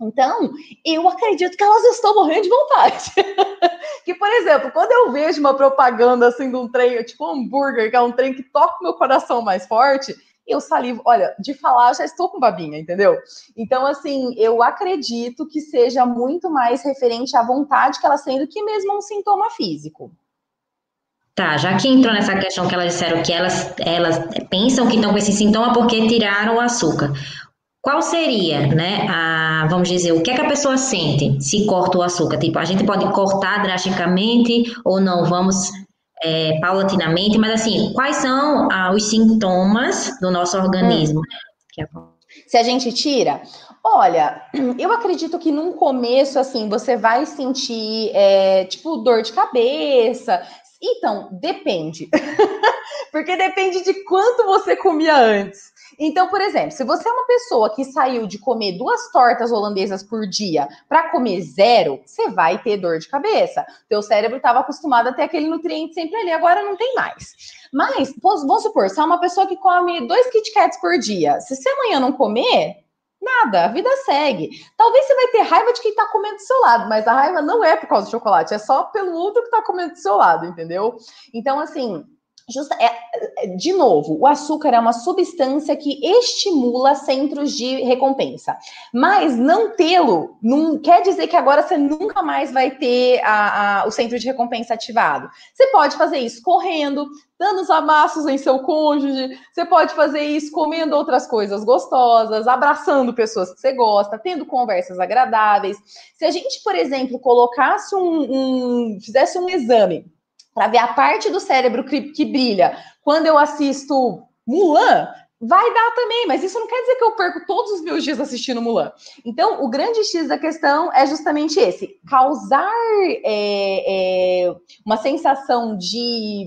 Então, eu acredito que elas estão morrendo de vontade. que, por exemplo, quando eu vejo uma propaganda assim de um trem, tipo um hambúrguer, que é um trem que toca o meu coração mais forte, eu salivo. Olha, de falar, já estou com babinha, entendeu? Então, assim, eu acredito que seja muito mais referente à vontade que elas têm do que mesmo um sintoma físico. Tá, já que entrou nessa questão que elas disseram que elas, elas pensam que estão com esse sintoma porque tiraram o açúcar. Qual seria, né, a, vamos dizer, o que é que a pessoa sente se corta o açúcar? Tipo, a gente pode cortar drasticamente ou não, vamos é, paulatinamente, mas assim, quais são ah, os sintomas do nosso organismo? Hum. Se a gente tira, olha, eu acredito que num começo, assim, você vai sentir, é, tipo, dor de cabeça. Então, depende. Porque depende de quanto você comia antes. Então, por exemplo, se você é uma pessoa que saiu de comer duas tortas holandesas por dia para comer zero, você vai ter dor de cabeça. Teu cérebro estava acostumado a ter aquele nutriente sempre ali, agora não tem mais. Mas, vamos supor, você é uma pessoa que come dois Kit Kats por dia. Se você amanhã não comer, Nada, a vida segue. Talvez você vai ter raiva de quem está comendo do seu lado, mas a raiva não é por causa do chocolate, é só pelo outro que está comendo do seu lado, entendeu? Então, assim, Justa, é, de novo, o açúcar é uma substância que estimula centros de recompensa. Mas não tê-lo não quer dizer que agora você nunca mais vai ter a, a, o centro de recompensa ativado. Você pode fazer isso correndo, dando os amassos em seu cônjuge, você pode fazer isso comendo outras coisas gostosas, abraçando pessoas que você gosta, tendo conversas agradáveis. Se a gente, por exemplo, colocasse um, um fizesse um exame para ver a parte do cérebro que, que brilha. Quando eu assisto Mulan, vai dar também, mas isso não quer dizer que eu perco todos os meus dias assistindo Mulan. Então, o grande X da questão é justamente esse: causar é, é, uma sensação de.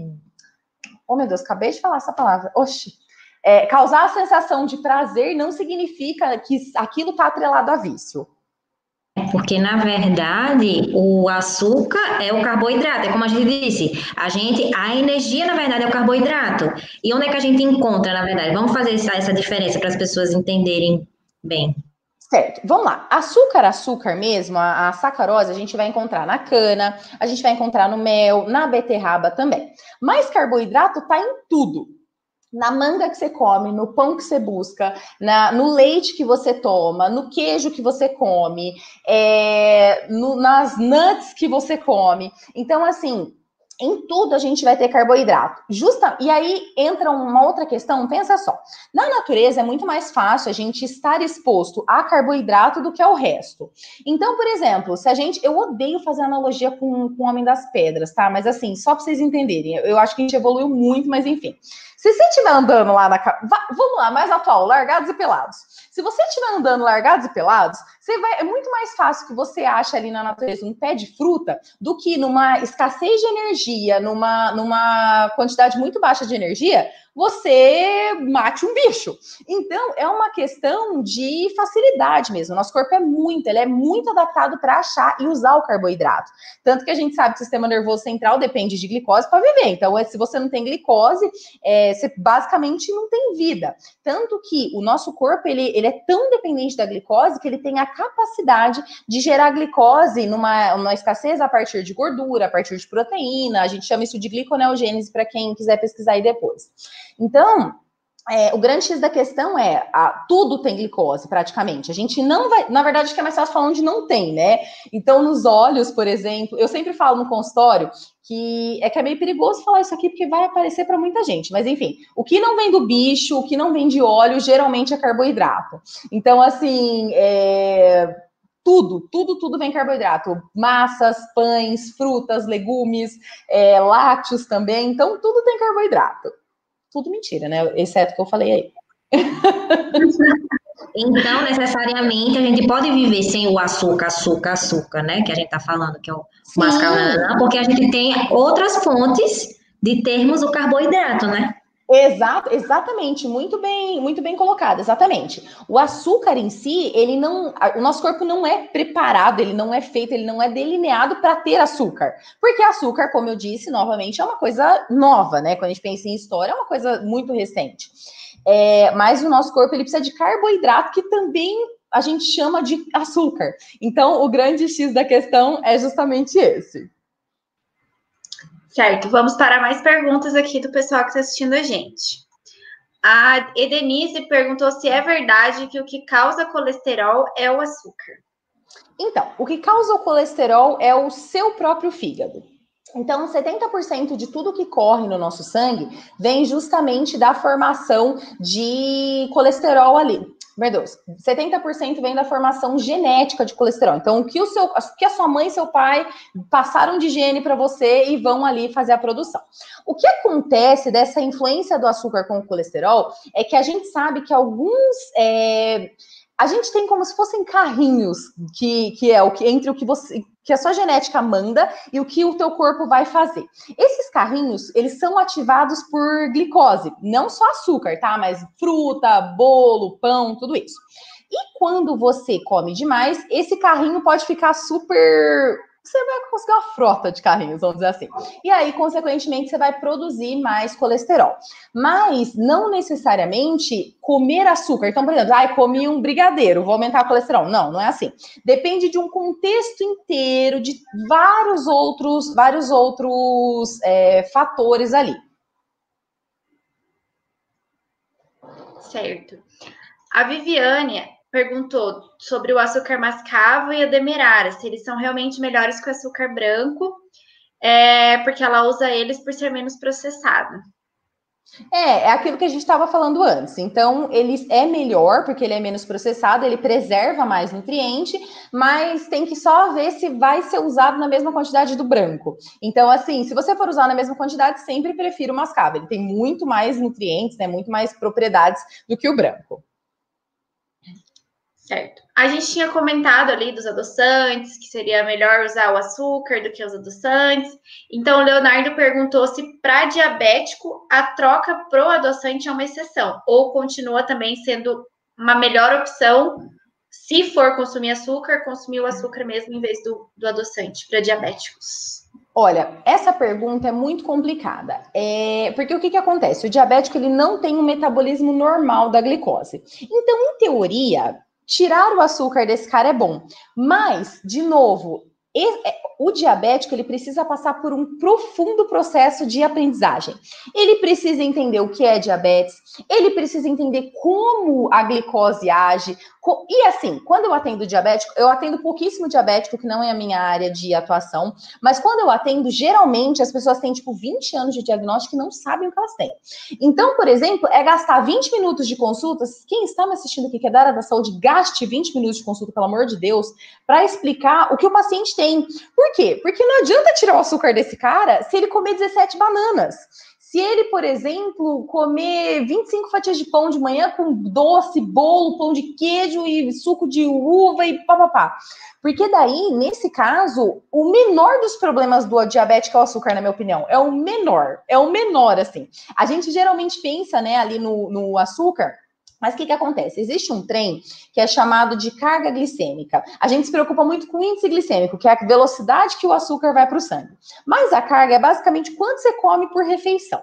Oh, meu Deus, acabei de falar essa palavra. Oxi. É, causar a sensação de prazer não significa que aquilo está atrelado a vício. Porque, na verdade, o açúcar é o carboidrato. É como a gente disse, a gente, a energia, na verdade, é o carboidrato. E onde é que a gente encontra, na verdade? Vamos fazer essa, essa diferença para as pessoas entenderem bem. Certo, vamos lá. Açúcar, açúcar mesmo, a, a, sacarose, a gente vai encontrar na cana, a gente vai encontrar no mel, na beterraba também. Mas carboidrato tá em tudo na manga que você come, no pão que você busca, na, no leite que você toma, no queijo que você come, é, no, nas nuts que você come. Então, assim, em tudo a gente vai ter carboidrato. Justa, e aí entra uma outra questão, pensa só. Na natureza é muito mais fácil a gente estar exposto a carboidrato do que ao resto. Então, por exemplo, se a gente. Eu odeio fazer analogia com, com o Homem das Pedras, tá? Mas assim, só para vocês entenderem, eu acho que a gente evoluiu muito, mas enfim. Se você estiver andando lá na. Vamos lá, mais atual, largados e pelados. Se você estiver andando largados e pelados, vai, é muito mais fácil que você ache ali na natureza um pé de fruta do que numa escassez de energia, numa, numa quantidade muito baixa de energia, você mate um bicho. Então, é uma questão de facilidade mesmo. Nosso corpo é muito, ele é muito adaptado para achar e usar o carboidrato. Tanto que a gente sabe que o sistema nervoso central depende de glicose para viver. Então, é, se você não tem glicose, é, você basicamente não tem vida. Tanto que o nosso corpo, ele, ele é tão dependente da glicose que ele tem a capacidade de gerar glicose numa, numa escassez a partir de gordura, a partir de proteína. A gente chama isso de gliconeogênese para quem quiser pesquisar aí depois. Então, é, o grande X da questão é, a, tudo tem glicose, praticamente. A gente não vai, na verdade, que é mais fácil falar onde não tem, né? Então, nos olhos, por exemplo, eu sempre falo no consultório que é que é meio perigoso falar isso aqui porque vai aparecer para muita gente. Mas enfim, o que não vem do bicho, o que não vem de óleo, geralmente é carboidrato. Então, assim, é, tudo, tudo, tudo vem carboidrato. Massas, pães, frutas, legumes, é, lácteos também. Então, tudo tem carboidrato tudo mentira, né? Exceto o que eu falei aí. Então, necessariamente, a gente pode viver sem o açúcar, açúcar, açúcar, né? Que a gente tá falando, que é o mascarão, porque a gente tem outras fontes de termos o carboidrato, né? Exato, exatamente, muito bem, muito bem colocado, exatamente. O açúcar em si, ele não, o nosso corpo não é preparado, ele não é feito, ele não é delineado para ter açúcar. Porque açúcar, como eu disse, novamente, é uma coisa nova, né? Quando a gente pensa em história, é uma coisa muito recente. É, mas o nosso corpo ele precisa de carboidrato, que também a gente chama de açúcar. Então, o grande X da questão é justamente esse. Certo, vamos para mais perguntas aqui do pessoal que está assistindo a gente. A Edenise perguntou se é verdade que o que causa colesterol é o açúcar. Então, o que causa o colesterol é o seu próprio fígado. Então, 70% de tudo que corre no nosso sangue vem justamente da formação de colesterol ali. Meu Deus, 70% vem da formação genética de colesterol. Então, o que, o seu, o que a sua mãe e seu pai passaram de gene para você e vão ali fazer a produção. O que acontece dessa influência do açúcar com o colesterol é que a gente sabe que alguns. É, a gente tem como se fossem carrinhos, que, que é o que entre o que você que a sua genética manda e o que o teu corpo vai fazer. Esses carrinhos, eles são ativados por glicose, não só açúcar, tá? Mas fruta, bolo, pão, tudo isso. E quando você come demais, esse carrinho pode ficar super você vai conseguir uma frota de carrinhos, vamos dizer assim. E aí, consequentemente, você vai produzir mais colesterol. Mas não necessariamente comer açúcar. Então, por exemplo, ah, comi um brigadeiro, vou aumentar o colesterol. Não, não é assim. Depende de um contexto inteiro, de vários outros, vários outros é, fatores ali. Certo. A Viviane, perguntou sobre o açúcar mascavo e a demerara, se eles são realmente melhores que o açúcar branco, é, porque ela usa eles por ser menos processado. É, é aquilo que a gente estava falando antes. Então, ele é melhor porque ele é menos processado, ele preserva mais nutriente, mas tem que só ver se vai ser usado na mesma quantidade do branco. Então, assim, se você for usar na mesma quantidade, sempre prefiro o mascavo. Ele tem muito mais nutrientes, né, muito mais propriedades do que o branco. Certo. A gente tinha comentado ali dos adoçantes, que seria melhor usar o açúcar do que os adoçantes. Então, o Leonardo perguntou se para diabético a troca pro adoçante é uma exceção, ou continua também sendo uma melhor opção se for consumir açúcar, consumir o açúcar mesmo em vez do, do adoçante para diabéticos. Olha, essa pergunta é muito complicada. É, porque o que, que acontece? O diabético ele não tem um metabolismo normal da glicose. Então, em teoria, tirar o açúcar desse cara é bom. Mas, de novo, o diabético ele precisa passar por um profundo processo de aprendizagem. Ele precisa entender o que é diabetes, ele precisa entender como a glicose age, e assim, quando eu atendo diabético, eu atendo pouquíssimo diabético, que não é a minha área de atuação, mas quando eu atendo, geralmente as pessoas têm tipo 20 anos de diagnóstico e não sabem o que elas têm. Então, por exemplo, é gastar 20 minutos de consulta. Quem está me assistindo aqui, que é da área da saúde, gaste 20 minutos de consulta, pelo amor de Deus, para explicar o que o paciente tem. Por quê? Porque não adianta tirar o açúcar desse cara se ele comer 17 bananas. Se ele, por exemplo, comer 25 fatias de pão de manhã com doce, bolo, pão de queijo e suco de uva e papapá. Porque daí, nesse caso, o menor dos problemas do diabético é o açúcar, na minha opinião. É o menor. É o menor, assim. A gente geralmente pensa, né, ali no, no açúcar mas o que, que acontece? Existe um trem que é chamado de carga glicêmica. A gente se preocupa muito com o índice glicêmico, que é a velocidade que o açúcar vai para o sangue. Mas a carga é basicamente quanto você come por refeição.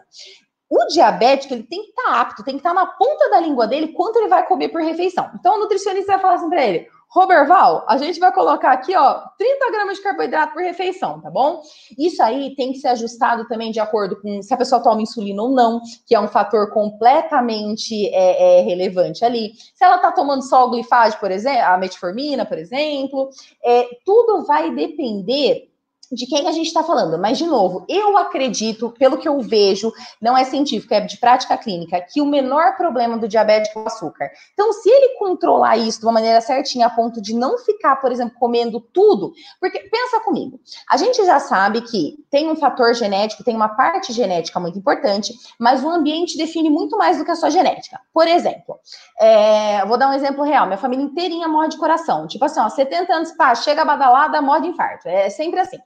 O diabético, ele tem que estar tá apto, tem que estar tá na ponta da língua dele quanto ele vai comer por refeição. Então, o nutricionista vai falar assim para ele: Roberval, a gente vai colocar aqui, ó, 30 gramas de carboidrato por refeição, tá bom? Isso aí tem que ser ajustado também de acordo com se a pessoa toma insulina ou não, que é um fator completamente é, é, relevante ali. Se ela tá tomando só o glifage, por exemplo, a metformina, por exemplo, é, tudo vai depender de quem a gente está falando. Mas, de novo, eu acredito, pelo que eu vejo, não é científico, é de prática clínica, que o menor problema do diabético é o açúcar. Então, se ele controlar isso de uma maneira certinha, a ponto de não ficar, por exemplo, comendo tudo, porque pensa comigo, a gente já sabe que tem um fator genético, tem uma parte genética muito importante, mas o ambiente define muito mais do que a sua genética. Por exemplo, é, vou dar um exemplo real: minha família inteirinha morre de coração. Tipo assim, ó, 70 anos, pá, chega badalada, morre de infarto. É sempre assim.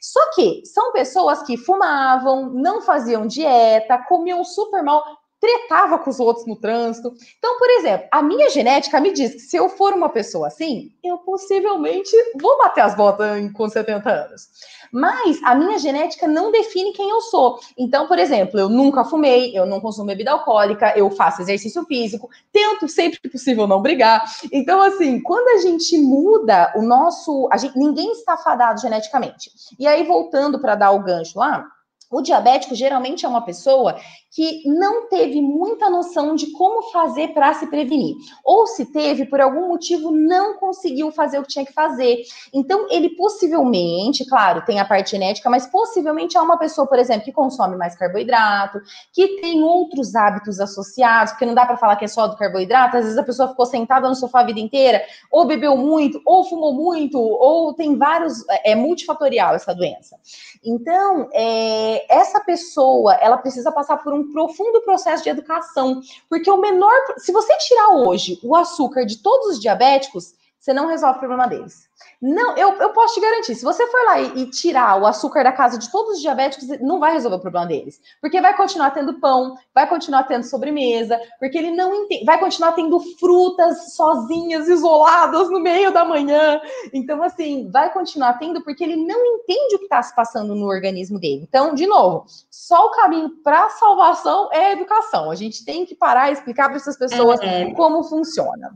Só que são pessoas que fumavam, não faziam dieta, comiam super mal, tretava com os outros no trânsito. Então, por exemplo, a minha genética me diz que se eu for uma pessoa assim, eu possivelmente vou bater as botas com 70 anos. Mas a minha genética não define quem eu sou. Então, por exemplo, eu nunca fumei, eu não consumo bebida alcoólica, eu faço exercício físico, tento sempre que possível não brigar. Então, assim, quando a gente muda o nosso. A gente, ninguém está fadado geneticamente. E aí, voltando para dar o gancho lá. O diabético geralmente é uma pessoa que não teve muita noção de como fazer para se prevenir. Ou se teve, por algum motivo, não conseguiu fazer o que tinha que fazer. Então, ele possivelmente, claro, tem a parte genética, mas possivelmente é uma pessoa, por exemplo, que consome mais carboidrato, que tem outros hábitos associados, porque não dá para falar que é só do carboidrato, às vezes a pessoa ficou sentada no sofá a vida inteira, ou bebeu muito, ou fumou muito, ou tem vários. É, é multifatorial essa doença. Então, é, essa pessoa, ela precisa passar por um profundo processo de educação, porque o menor, se você tirar hoje o açúcar de todos os diabéticos, você não resolve o problema deles. Não, eu, eu posso te garantir, se você for lá e, e, tirar o açúcar da casa de todos os diabéticos, não vai resolver o problema deles. Porque vai continuar tendo pão, vai continuar tendo sobremesa, porque ele não entende, vai continuar tendo frutas sozinhas, isoladas no meio da manhã. Então, assim, vai continuar tendo porque ele não entende o que está se passando no organismo dele. Então, de novo, só o caminho para a salvação é a educação. A gente tem que parar e explicar para essas pessoas é. como funciona.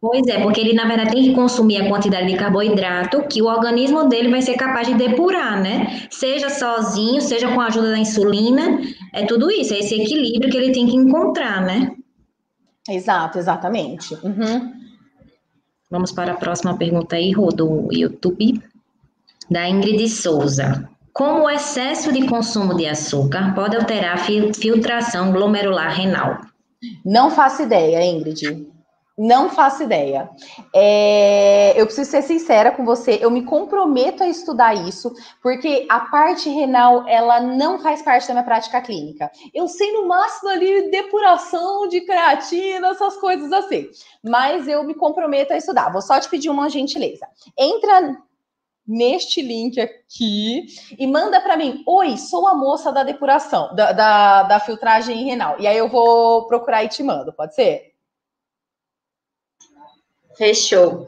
Pois é, porque ele, na verdade, tem que consumir a quantidade de carboidrato que o organismo dele vai ser capaz de depurar, né? Seja sozinho, seja com a ajuda da insulina, é tudo isso, é esse equilíbrio que ele tem que encontrar, né? Exato, exatamente. Uhum. Vamos para a próxima pergunta aí, Rô, do YouTube, da Ingrid Souza. Como o excesso de consumo de açúcar pode alterar a filtração glomerular renal? Não faço ideia, Ingrid. Não faço ideia. É, eu preciso ser sincera com você, eu me comprometo a estudar isso, porque a parte renal, ela não faz parte da minha prática clínica. Eu sei no máximo ali depuração de creatina, essas coisas assim. Mas eu me comprometo a estudar. Vou só te pedir uma gentileza. Entra neste link aqui e manda para mim: Oi, sou a moça da depuração, da, da, da filtragem renal. E aí eu vou procurar e te mando, pode ser? Fechou.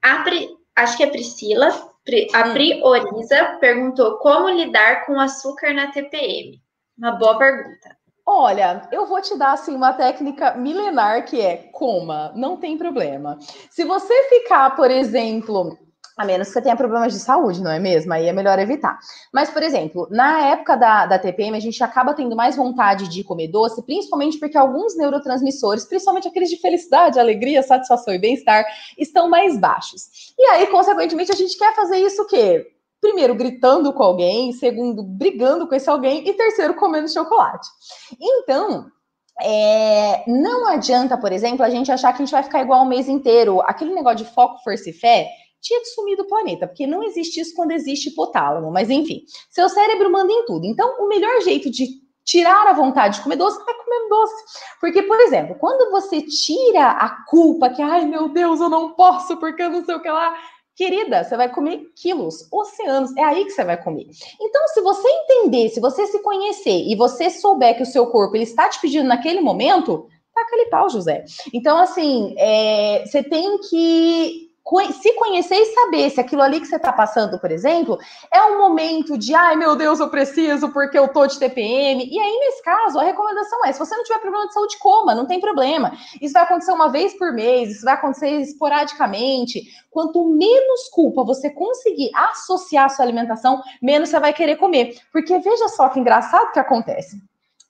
A Pri, acho que é Priscila, a hum. Prioriza perguntou como lidar com açúcar na TPM. Uma boa pergunta. Olha, eu vou te dar assim uma técnica milenar que é coma, não tem problema. Se você ficar, por exemplo, a menos que você tenha problemas de saúde, não é mesmo? Aí é melhor evitar. Mas, por exemplo, na época da, da TPM, a gente acaba tendo mais vontade de comer doce, principalmente porque alguns neurotransmissores, principalmente aqueles de felicidade, alegria, satisfação e bem-estar, estão mais baixos. E aí, consequentemente, a gente quer fazer isso o quê? Primeiro, gritando com alguém, segundo, brigando com esse alguém, e terceiro, comendo chocolate. Então, é, não adianta, por exemplo, a gente achar que a gente vai ficar igual o mês inteiro. Aquele negócio de foco, força e fé tinha que sumir do planeta, porque não existe isso quando existe hipotálamo. Mas enfim, seu cérebro manda em tudo. Então, o melhor jeito de tirar a vontade de comer doce é comer doce. Porque, por exemplo, quando você tira a culpa que, ai meu Deus, eu não posso porque eu não sei o que lá. Querida, você vai comer quilos, oceanos, é aí que você vai comer. Então, se você entender, se você se conhecer e você souber que o seu corpo ele está te pedindo naquele momento, taca ali pau, José. Então, assim, é, você tem que se conhecer e saber se aquilo ali que você está passando, por exemplo, é um momento de, ai meu Deus, eu preciso porque eu tô de TPM. E aí, nesse caso, a recomendação é: se você não tiver problema de saúde, coma, não tem problema. Isso vai acontecer uma vez por mês, isso vai acontecer esporadicamente. Quanto menos culpa você conseguir associar a sua alimentação, menos você vai querer comer. Porque veja só que engraçado que acontece.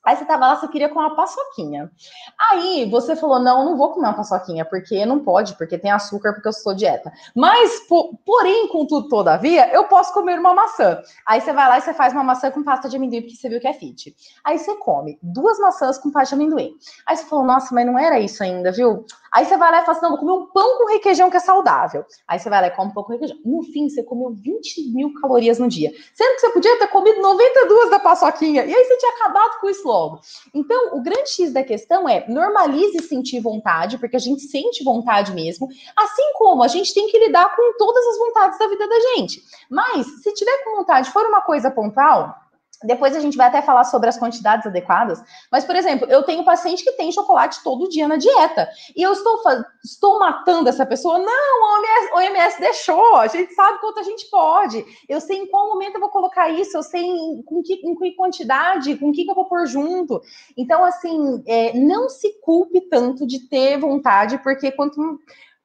Aí você tava lá, você queria comer uma paçoquinha. Aí você falou: não, não vou comer uma paçoquinha, porque não pode, porque tem açúcar, porque eu sou dieta. Mas, por, porém, contudo, todavia, eu posso comer uma maçã. Aí você vai lá e você faz uma maçã com pasta de amendoim, porque você viu que é fit. Aí você come duas maçãs com pasta de amendoim. Aí você falou: nossa, mas não era isso ainda, viu? Aí você vai lá e fala assim: não, vou comer um pão com requeijão que é saudável. Aí você vai lá e come um pão com requeijão. No fim, você comeu 20 mil calorias no dia. Sendo que você podia ter comido 92 da paçoquinha. E aí você tinha acabado com isso logo. Então, o grande X da questão é normalize sentir vontade, porque a gente sente vontade mesmo. Assim como a gente tem que lidar com todas as vontades da vida da gente. Mas, se tiver com vontade, for uma coisa pontual, depois a gente vai até falar sobre as quantidades adequadas. Mas, por exemplo, eu tenho paciente que tem chocolate todo dia na dieta. E eu estou, estou matando essa pessoa? Não, a OMS, OMS deixou. A gente sabe quanto a gente pode. Eu sei em qual momento eu vou colocar isso. Eu sei em, com que, em que quantidade, com que, que eu vou pôr junto. Então, assim, é, não se culpe tanto de ter vontade, porque quanto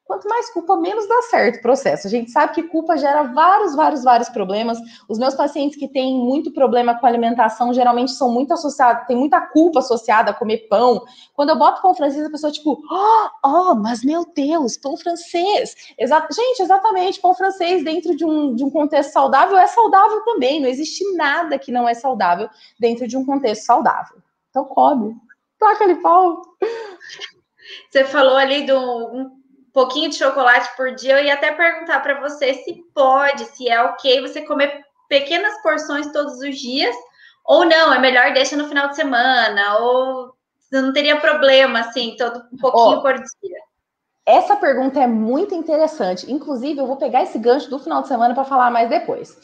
Quanto mais culpa, menos dá certo o processo. A gente sabe que culpa gera vários, vários, vários problemas. Os meus pacientes que têm muito problema com alimentação geralmente são muito associados, tem muita culpa associada a comer pão. Quando eu boto pão francês, a pessoa tipo, oh, oh mas meu Deus, pão francês. Exa gente, exatamente, pão francês dentro de um, de um contexto saudável é saudável também. Não existe nada que não é saudável dentro de um contexto saudável. Então come. Toca ali pau. Você falou ali do pouquinho de chocolate por dia, eu ia até perguntar para você se pode, se é ok você comer pequenas porções todos os dias, ou não, é melhor deixar no final de semana, ou não teria problema, assim, todo um pouquinho oh, por dia. Essa pergunta é muito interessante. Inclusive, eu vou pegar esse gancho do final de semana para falar mais depois.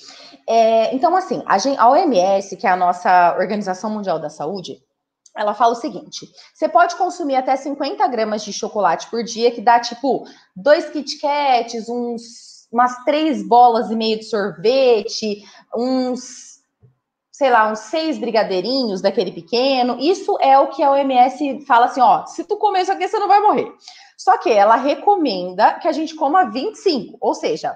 É, então, assim, a, a OMS, que é a nossa Organização Mundial da Saúde, ela fala o seguinte: você pode consumir até 50 gramas de chocolate por dia, que dá tipo dois Kit Kats, uns, umas três bolas e meio de sorvete, uns, sei lá, uns seis brigadeirinhos daquele pequeno. Isso é o que a OMS fala assim: ó, se tu comer isso aqui, você não vai morrer. Só que ela recomenda que a gente coma 25, ou seja,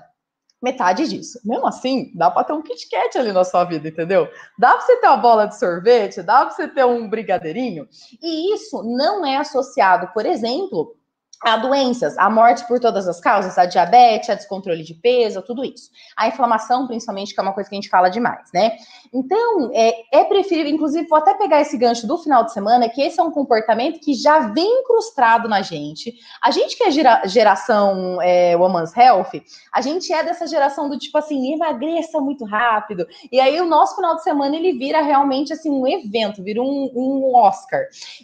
metade disso. Mesmo assim, dá para ter um Kit Kat ali na sua vida, entendeu? Dá para você ter uma bola de sorvete, dá para você ter um brigadeirinho. E isso não é associado, por exemplo, a doenças, a morte por todas as causas, a diabetes, a descontrole de peso, tudo isso. A inflamação, principalmente, que é uma coisa que a gente fala demais, né? Então, é, é preferível, inclusive, vou até pegar esse gancho do final de semana, que esse é um comportamento que já vem incrustado na gente. A gente que é gera, geração é, Woman's Health, a gente é dessa geração do tipo assim, emagreça muito rápido. E aí, o nosso final de semana, ele vira realmente, assim, um evento, vira um, um Oscar.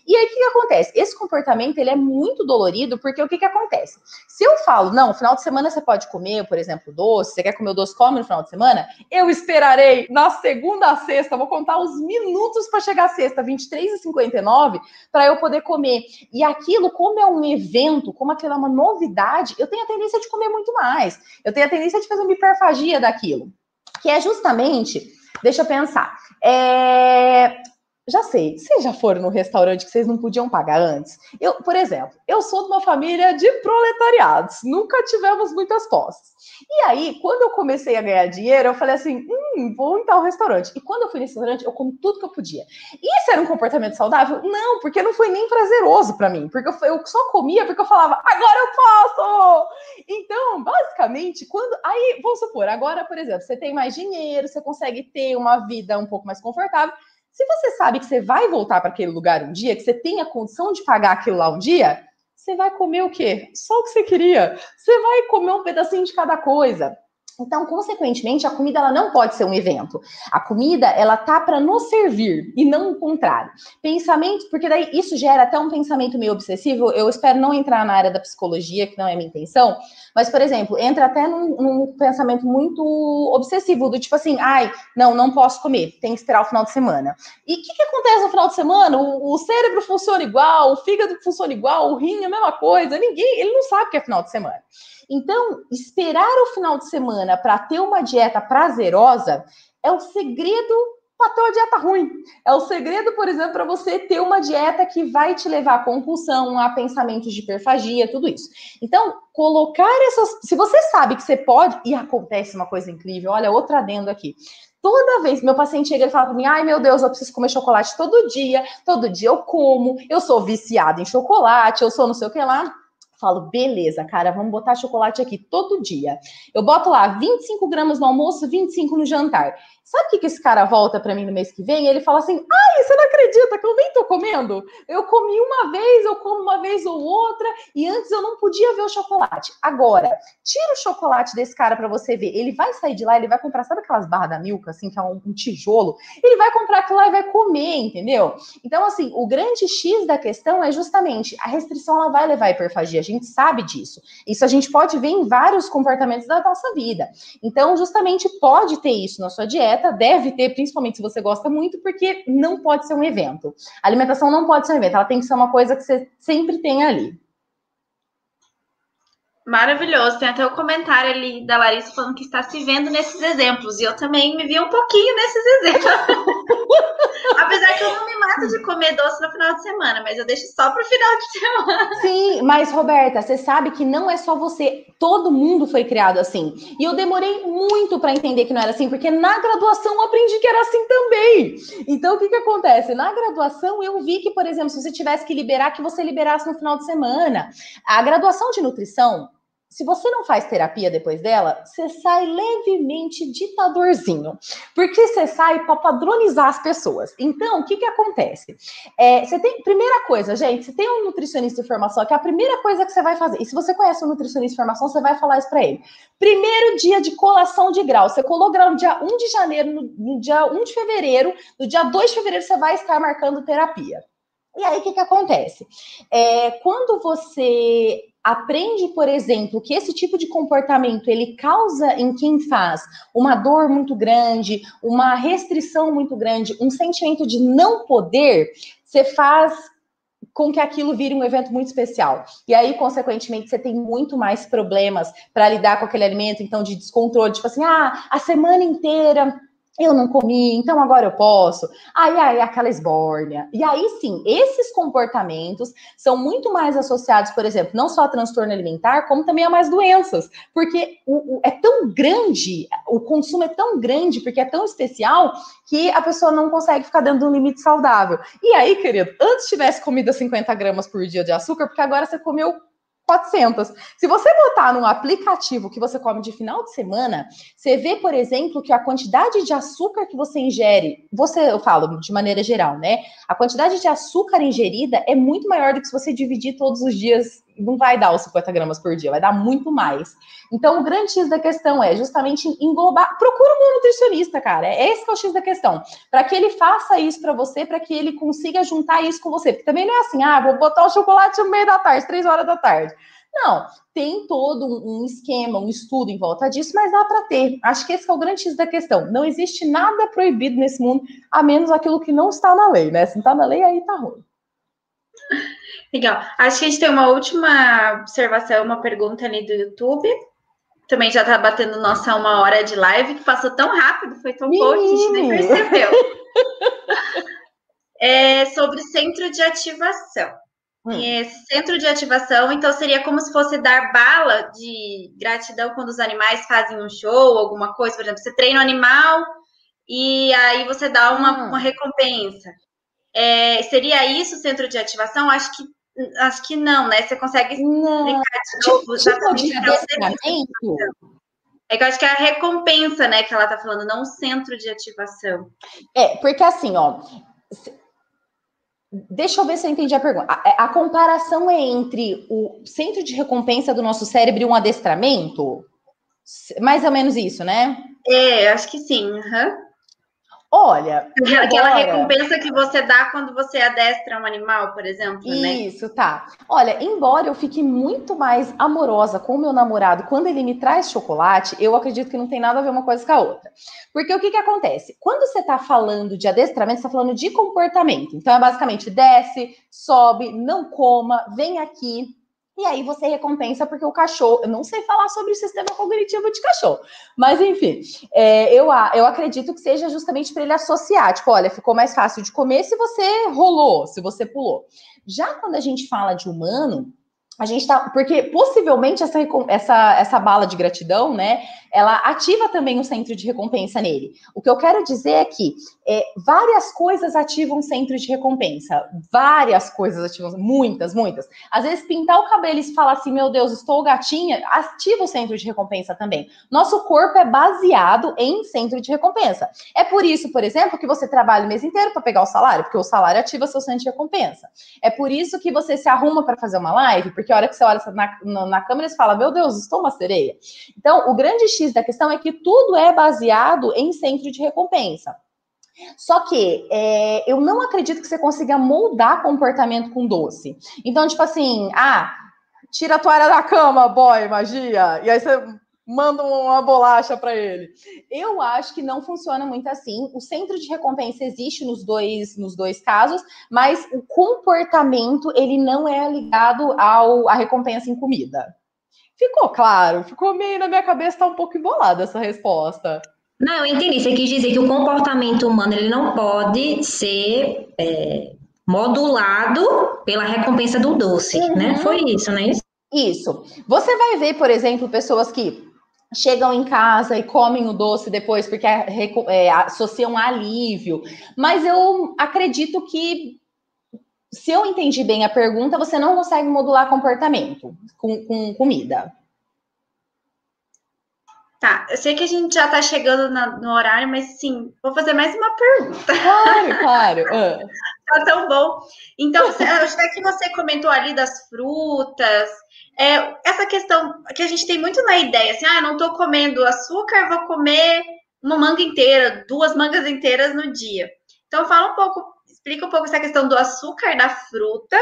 E aí, o que, que acontece? Esse comportamento, ele é muito dolorido, porque o que, que acontece? Se eu falo, não, final de semana você pode comer, por exemplo, doce, você quer comer o doce, come no final de semana, eu esperarei na segunda a sexta, vou contar os minutos para chegar a sexta, 23 e 59, para eu poder comer. E aquilo, como é um evento, como aquilo é uma novidade, eu tenho a tendência de comer muito mais. Eu tenho a tendência de fazer uma hiperfagia daquilo. Que é justamente, deixa eu pensar, é, já sei, vocês já foram no restaurante que vocês não podiam pagar antes? Eu, por exemplo, eu sou de uma família de proletariados, nunca tivemos muitas posses. E aí, quando eu comecei a ganhar dinheiro, eu falei assim: hum, vou em tal restaurante. E quando eu fui nesse restaurante, eu comi tudo que eu podia. Isso era um comportamento saudável? Não, porque não foi nem prazeroso para mim. Porque eu, eu só comia porque eu falava, agora eu posso! Então, basicamente, quando. Aí, vamos supor, agora, por exemplo, você tem mais dinheiro, você consegue ter uma vida um pouco mais confortável se você sabe que você vai voltar para aquele lugar um dia, que você tem a condição de pagar aquilo lá um dia, você vai comer o quê? Só o que você queria. Você vai comer um pedacinho de cada coisa. Então, consequentemente, a comida ela não pode ser um evento. A comida ela tá para nos servir e não o contrário. Pensamento, porque daí isso gera até um pensamento meio obsessivo. Eu espero não entrar na área da psicologia, que não é minha intenção, mas por exemplo, entra até num, num pensamento muito obsessivo do tipo assim, ai, não, não posso comer, tem que esperar o final de semana. E o que, que, acontece no final de semana? O, o, cérebro funciona igual, o fígado funciona igual, o rim é a mesma coisa. Ninguém, ele não sabe que é final de semana. Então, esperar o final de semana para ter uma dieta prazerosa é o segredo para ter uma dieta ruim. É o segredo, por exemplo, para você ter uma dieta que vai te levar a compulsão, a pensamentos de hiperfagia, tudo isso. Então, colocar essas. Se você sabe que você pode, e acontece uma coisa incrível, olha, outra adendo aqui. Toda vez meu paciente chega e fala para mim: ai meu Deus, eu preciso comer chocolate todo dia, todo dia eu como, eu sou viciada em chocolate, eu sou não sei o que lá Falo, beleza, cara, vamos botar chocolate aqui todo dia. Eu boto lá 25 gramas no almoço, 25 no jantar. Sabe o que, que esse cara volta para mim no mês que vem? Ele fala assim: ai, você não acredita que eu nem tô comendo? Eu comi uma vez, eu como uma vez ou outra, e antes eu não podia ver o chocolate. Agora, tira o chocolate desse cara para você ver. Ele vai sair de lá, ele vai comprar, sabe aquelas barras da Milka, assim, que é um, um tijolo? Ele vai comprar aquilo lá e vai comer, entendeu? Então, assim, o grande X da questão é justamente a restrição ela vai levar à hiperfagia, a gente sabe disso. Isso a gente pode ver em vários comportamentos da nossa vida. Então, justamente pode ter isso na sua dieta, deve ter, principalmente se você gosta muito, porque não pode ser um evento. A alimentação não pode ser um evento, ela tem que ser uma coisa que você sempre tem ali. Maravilhoso. Tem até o comentário ali da Larissa falando que está se vendo nesses exemplos. E eu também me vi um pouquinho nesses exemplos. Apesar que eu não me mato de comer doce no final de semana, mas eu deixo só para o final de semana. Sim, mas Roberta, você sabe que não é só você. Todo mundo foi criado assim. E eu demorei muito para entender que não era assim, porque na graduação eu aprendi que era assim também. Então o que, que acontece? Na graduação eu vi que, por exemplo, se você tivesse que liberar, que você liberasse no final de semana. A graduação de nutrição se você não faz terapia depois dela, você sai levemente ditadorzinho, porque você sai para padronizar as pessoas. Então, o que que acontece? É, você tem, primeira coisa, gente, se tem um nutricionista de formação, que é a primeira coisa que você vai fazer. E se você conhece um nutricionista de formação, você vai falar isso para ele. Primeiro dia de colação de grau, você colou grau no dia 1 de janeiro, no, no dia 1 de fevereiro, no dia 2 de fevereiro você vai estar marcando terapia. E aí, o que, que acontece? É, quando você aprende, por exemplo, que esse tipo de comportamento ele causa em quem faz uma dor muito grande, uma restrição muito grande, um sentimento de não poder, você faz com que aquilo vire um evento muito especial. E aí, consequentemente, você tem muito mais problemas para lidar com aquele alimento, então, de descontrole, tipo assim, ah, a semana inteira eu não comi, então agora eu posso. Aí, aí, aquela esbórnia. E aí, sim, esses comportamentos são muito mais associados, por exemplo, não só a transtorno alimentar, como também a mais doenças. Porque o, o, é tão grande, o consumo é tão grande, porque é tão especial, que a pessoa não consegue ficar dentro de um limite saudável. E aí, querido, antes tivesse comido 50 gramas por dia de açúcar, porque agora você comeu 400. Se você botar num aplicativo que você come de final de semana, você vê, por exemplo, que a quantidade de açúcar que você ingere, você, eu falo de maneira geral, né? A quantidade de açúcar ingerida é muito maior do que se você dividir todos os dias, não vai dar os 50 gramas por dia, vai dar muito mais. Então, o grande X da questão é justamente englobar. Procura um nutricionista, cara. É esse que é o X da questão. Para que ele faça isso para você, para que ele consiga juntar isso com você. Porque também não é assim, ah, vou botar o chocolate no meio da tarde, três horas da tarde. Não, tem todo um esquema, um estudo em volta disso, mas dá para ter. Acho que esse é o grande X da questão. Não existe nada proibido nesse mundo, a menos aquilo que não está na lei, né? Se não está na lei, aí tá ruim. Legal. Acho que a gente tem uma última observação, uma pergunta ali do YouTube. Também já está batendo nossa uma hora de live, que passou tão rápido, foi tão pouco, a gente nem percebeu. é sobre centro de ativação. Hum. Esse centro de ativação, então, seria como se fosse dar bala de gratidão quando os animais fazem um show, alguma coisa, por exemplo, você treina o um animal e aí você dá uma, hum. uma recompensa. É, seria isso o centro de ativação? Acho que acho que não, né? Você consegue explicar de novo tipo, tipo É que eu acho que é a recompensa, né, que ela tá falando, não o centro de ativação. É, porque assim, ó, Deixa eu ver se eu entendi a pergunta. A, é, a, comparação é entre o centro de recompensa do nosso cérebro e um adestramento? Mais ou menos isso, né? É, acho que sim. Uhum. Olha. Aquela agora... recompensa que você dá quando você adestra um animal, por exemplo, né? Isso, tá. Olha, embora eu fique muito mais amorosa com o meu namorado quando ele me traz chocolate, eu acredito que não tem nada a ver uma coisa com a outra. Porque o que que acontece? Quando você tá falando de adestramento, você tá falando de comportamento. Então é basicamente desce, sobe, não coma, vem aqui, e aí você recompensa porque o cachorro. Eu não sei falar sobre o sistema cognitivo de cachorro, mas enfim, é, eu, eu acredito que seja justamente para ele associar. Tipo, olha, ficou mais fácil de comer se você rolou, se você pulou. Já quando a gente fala de humano, a gente tá. Porque possivelmente essa, essa, essa bala de gratidão, né? Ela ativa também o centro de recompensa nele. O que eu quero dizer é que É, várias coisas ativam o centro de recompensa. Várias coisas ativam, muitas, muitas. Às vezes, pintar o cabelo e falar assim, meu Deus, estou gatinha, ativa o centro de recompensa também. Nosso corpo é baseado em centro de recompensa. É por isso, por exemplo, que você trabalha o mês inteiro para pegar o salário, porque o salário ativa seu centro de recompensa. É por isso que você se arruma para fazer uma live, porque a hora que você olha na, na, na câmera, você fala, meu Deus, estou uma sereia. Então, o grande X da questão é que tudo é baseado em centro de recompensa. Só que é, eu não acredito que você consiga moldar comportamento com doce. Então, tipo assim, ah, tira a toalha da cama, boy, magia. E aí você manda uma bolacha para ele. Eu acho que não funciona muito assim. O centro de recompensa existe nos dois, nos dois casos, mas o comportamento ele não é ligado ao à recompensa em comida. Ficou claro? Ficou meio na minha cabeça, tá um pouco embolada essa resposta. Não, eu entendi. Você quis dizer que o comportamento humano ele não pode ser é, modulado pela recompensa do doce, né? uhum. né? Foi isso, né? Isso. Você vai ver, por exemplo, pessoas que chegam em casa e comem o doce depois porque é, é, associam alívio. Mas eu acredito que, se eu entendi bem a pergunta, você não consegue modular comportamento com, com comida. Tá, eu sei que a gente já tá chegando na, no horário, mas sim, vou fazer mais uma pergunta. Claro, claro. Uh. tá tão bom. Então, acho que você comentou ali das frutas, é, essa questão que a gente tem muito na ideia, assim, ah, não tô comendo açúcar, vou comer uma manga inteira, duas mangas inteiras no dia. Então, fala um pouco, explica um pouco essa questão do açúcar da fruta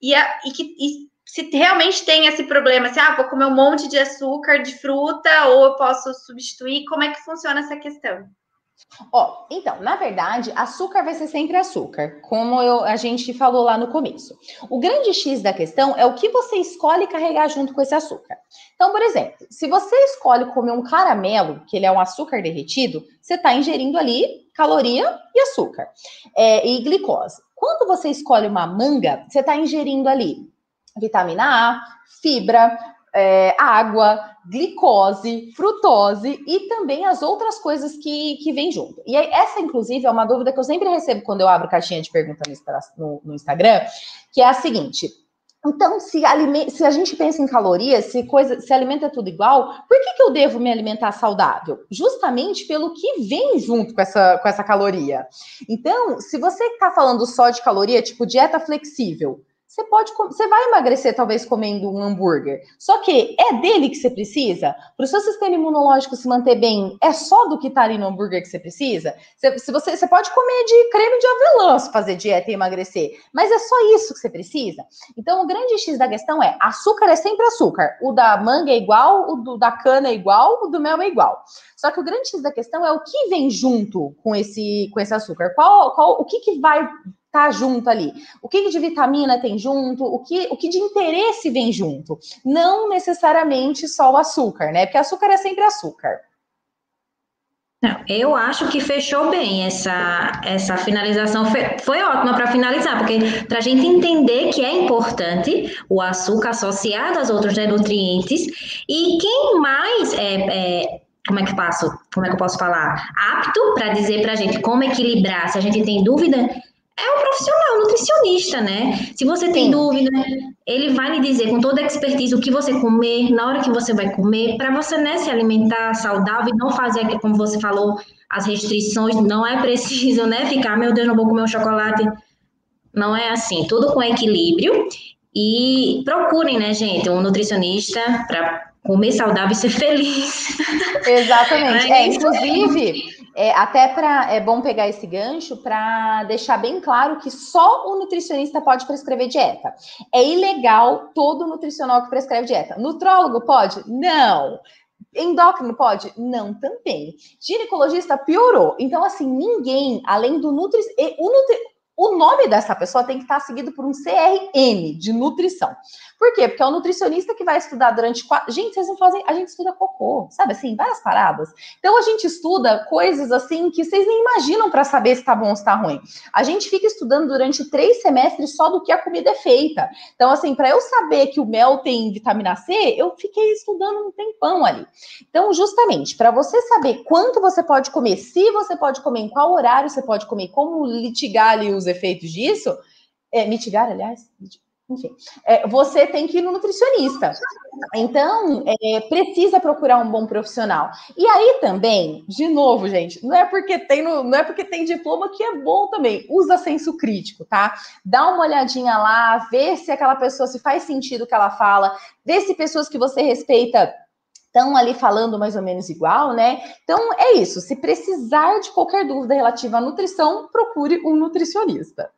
e, a, e que e se realmente tem esse problema, se ah, vou comer um monte de açúcar de fruta ou eu posso substituir, como é que funciona essa questão? Ó, então, na verdade, açúcar vai ser sempre açúcar, como eu, a gente falou lá no começo. O grande X da questão é o que você escolhe carregar junto com esse açúcar. Então, por exemplo, se você escolhe comer um caramelo, que ele é um açúcar derretido, você está ingerindo ali caloria e açúcar é, e glicose. Quando você escolhe uma manga, você está ingerindo ali vitamina A, fibra, é, água, glicose, frutose e também as outras coisas que, que vêm junto. E aí, essa, inclusive, é uma dúvida que eu sempre recebo quando eu abro caixinha de pergunta no, no Instagram, que é a seguinte. Então, se, se, a gente pensa em calorias, se coisa, se alimenta tudo igual, por que, que eu devo me alimentar saudável? Justamente pelo que vem junto com essa, com essa caloria. Então, se você está falando só de caloria, tipo dieta flexível, você pode, você vai emagrecer talvez comendo um hambúrguer. Só que é dele que você precisa? Para o seu sistema imunológico se manter bem, é só do que está ali no hambúrguer que você precisa? Se, se você, você pode comer de creme de avelã se fazer dieta e emagrecer, mas é só isso que você precisa? Então, o grande X da questão é: açúcar é sempre açúcar. O da manga é igual, o do, da cana é igual, o do mel é igual. Só que o grande X da questão é o que vem junto com esse, com esse açúcar. Qual, qual, o que, que vai tá junto ali? O que de vitamina tem junto? O que, o que de interesse vem junto? Não necessariamente só o açúcar, né? Porque açúcar é sempre açúcar. Não, eu acho que fechou bem essa, essa finalização. Foi, ótima para finalizar, porque para a gente entender que é importante o açúcar associado aos outros né, nutrientes e quem mais é, é como é que passo, como é que eu posso falar, apto para dizer para a gente como equilibrar, se a gente tem dúvida, é um profissional, nutricionista, né? Se você tem Sim. dúvida, ele vai lhe dizer com toda a expertise o que você comer, na hora que você vai comer, para você né, se alimentar saudável e não fazer, como você falou, as restrições. Não é preciso, né? Ficar, meu Deus, não vou comer um chocolate. Não é assim, tudo com equilíbrio. E procurem, né, gente, um nutricionista para comer saudável e ser feliz. Exatamente. é, inclusive. É, até para é bom pegar esse gancho para deixar bem claro que só o nutricionista pode prescrever dieta. É ilegal todo nutricional que prescreve dieta. Nutrólogo pode? Não. Endócrino pode? Não, também. Ginecologista piorou. Então, assim, ninguém, além do nutri... O nutri o nome dessa pessoa tem que estar seguido por um CRN de nutrição. Por quê? Porque é o nutricionista que vai estudar durante quatro. Gente, vocês não fazem. A gente estuda cocô, sabe assim, várias paradas. Então a gente estuda coisas assim que vocês nem imaginam para saber se tá bom ou se tá ruim. A gente fica estudando durante três semestres só do que a comida é feita. Então, assim, para eu saber que o mel tem vitamina C, eu fiquei estudando um tempão ali. Então, justamente, para você saber quanto você pode comer, se você pode comer, em qual horário você pode comer, como litigar ali os efeitos disso, é, mitigar, aliás, enfim, é, você tem que ir no nutricionista. Então, é, precisa procurar um bom profissional. E aí também, de novo, gente, não é porque tem no, não é porque tem diploma que é bom também. Usa senso crítico, tá? Dá uma olhadinha lá, vê se aquela pessoa se faz sentido o que ela fala, vê se pessoas que você respeita estão ali falando mais ou menos igual, né? Então é isso. Se precisar de qualquer dúvida relativa à nutrição, procure um nutricionista.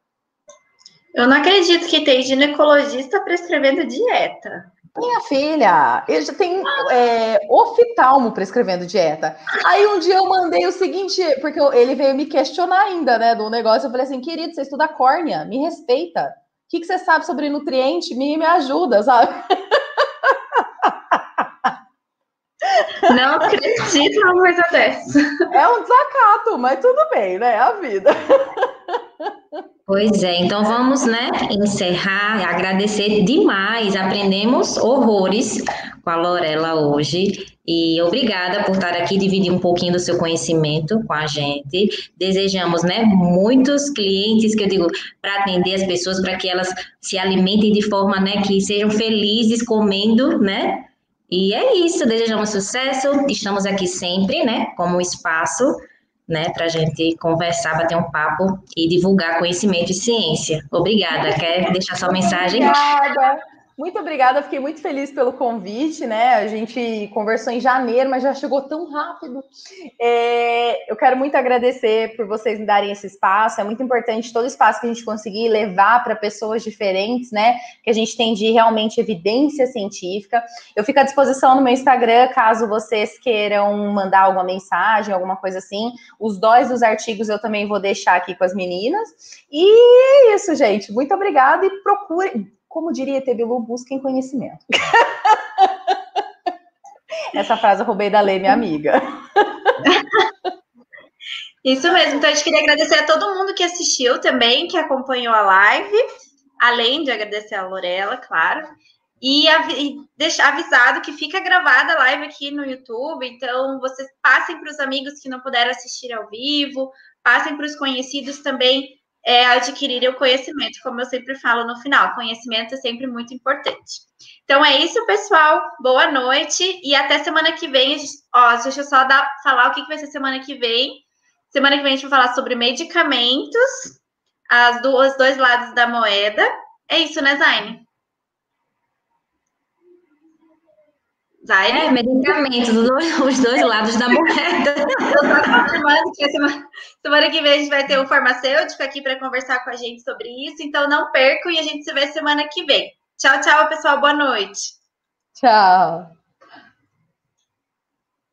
Eu não acredito que tem ginecologista prescrevendo dieta. Minha filha, ele já tem é, oftalmo prescrevendo dieta. Aí um dia eu mandei o seguinte, porque ele veio me questionar ainda, né, do negócio. Eu falei assim, querido, você estuda córnea, me respeita. O que, que você sabe sobre nutriente? Me, me ajuda, sabe? Não acredito numa coisa dessa. É um desacato, mas tudo bem, né? É a vida. Pois é, então vamos, né, encerrar, agradecer demais, aprendemos horrores com a Lorela hoje e obrigada por estar aqui dividir um pouquinho do seu conhecimento com a gente. Desejamos, né, muitos clientes que eu digo para atender as pessoas para que elas se alimentem de forma, né, que sejam felizes comendo, né? E é isso, desejamos sucesso. Estamos aqui sempre, né, como espaço né, para a gente conversar, bater um papo e divulgar conhecimento e ciência. Obrigada. Quer deixar sua mensagem? Obrigada. Muito obrigada, fiquei muito feliz pelo convite, né? A gente conversou em janeiro, mas já chegou tão rápido. É, eu quero muito agradecer por vocês me darem esse espaço. É muito importante todo espaço que a gente conseguir levar para pessoas diferentes, né? Que a gente tem de realmente evidência científica. Eu fico à disposição no meu Instagram, caso vocês queiram mandar alguma mensagem, alguma coisa assim. Os dois dos artigos eu também vou deixar aqui com as meninas. E é isso, gente. Muito obrigada e procure como diria Tebilu, busquem conhecimento. Essa frase eu roubei da Lei, minha amiga. Isso mesmo. Então, a gente queria agradecer a todo mundo que assistiu também, que acompanhou a live, além de agradecer a Lorela, claro. E, e deixar avisado que fica gravada a live aqui no YouTube. Então, vocês passem para os amigos que não puderam assistir ao vivo, passem para os conhecidos também é adquirir o conhecimento, como eu sempre falo no final, conhecimento é sempre muito importante. Então é isso, pessoal. Boa noite e até semana que vem. Ó, deixa eu só dar, falar o que, que vai ser semana que vem. Semana que vem a gente vai falar sobre medicamentos, as duas, dois lados da moeda. É isso, né, Zaine? É, medicamentos, os dois lados da moeda. Eu estou confirmando que semana, semana que vem a gente vai ter um farmacêutico aqui para conversar com a gente sobre isso. Então não percam e a gente se vê semana que vem. Tchau, tchau, pessoal. Boa noite. Tchau.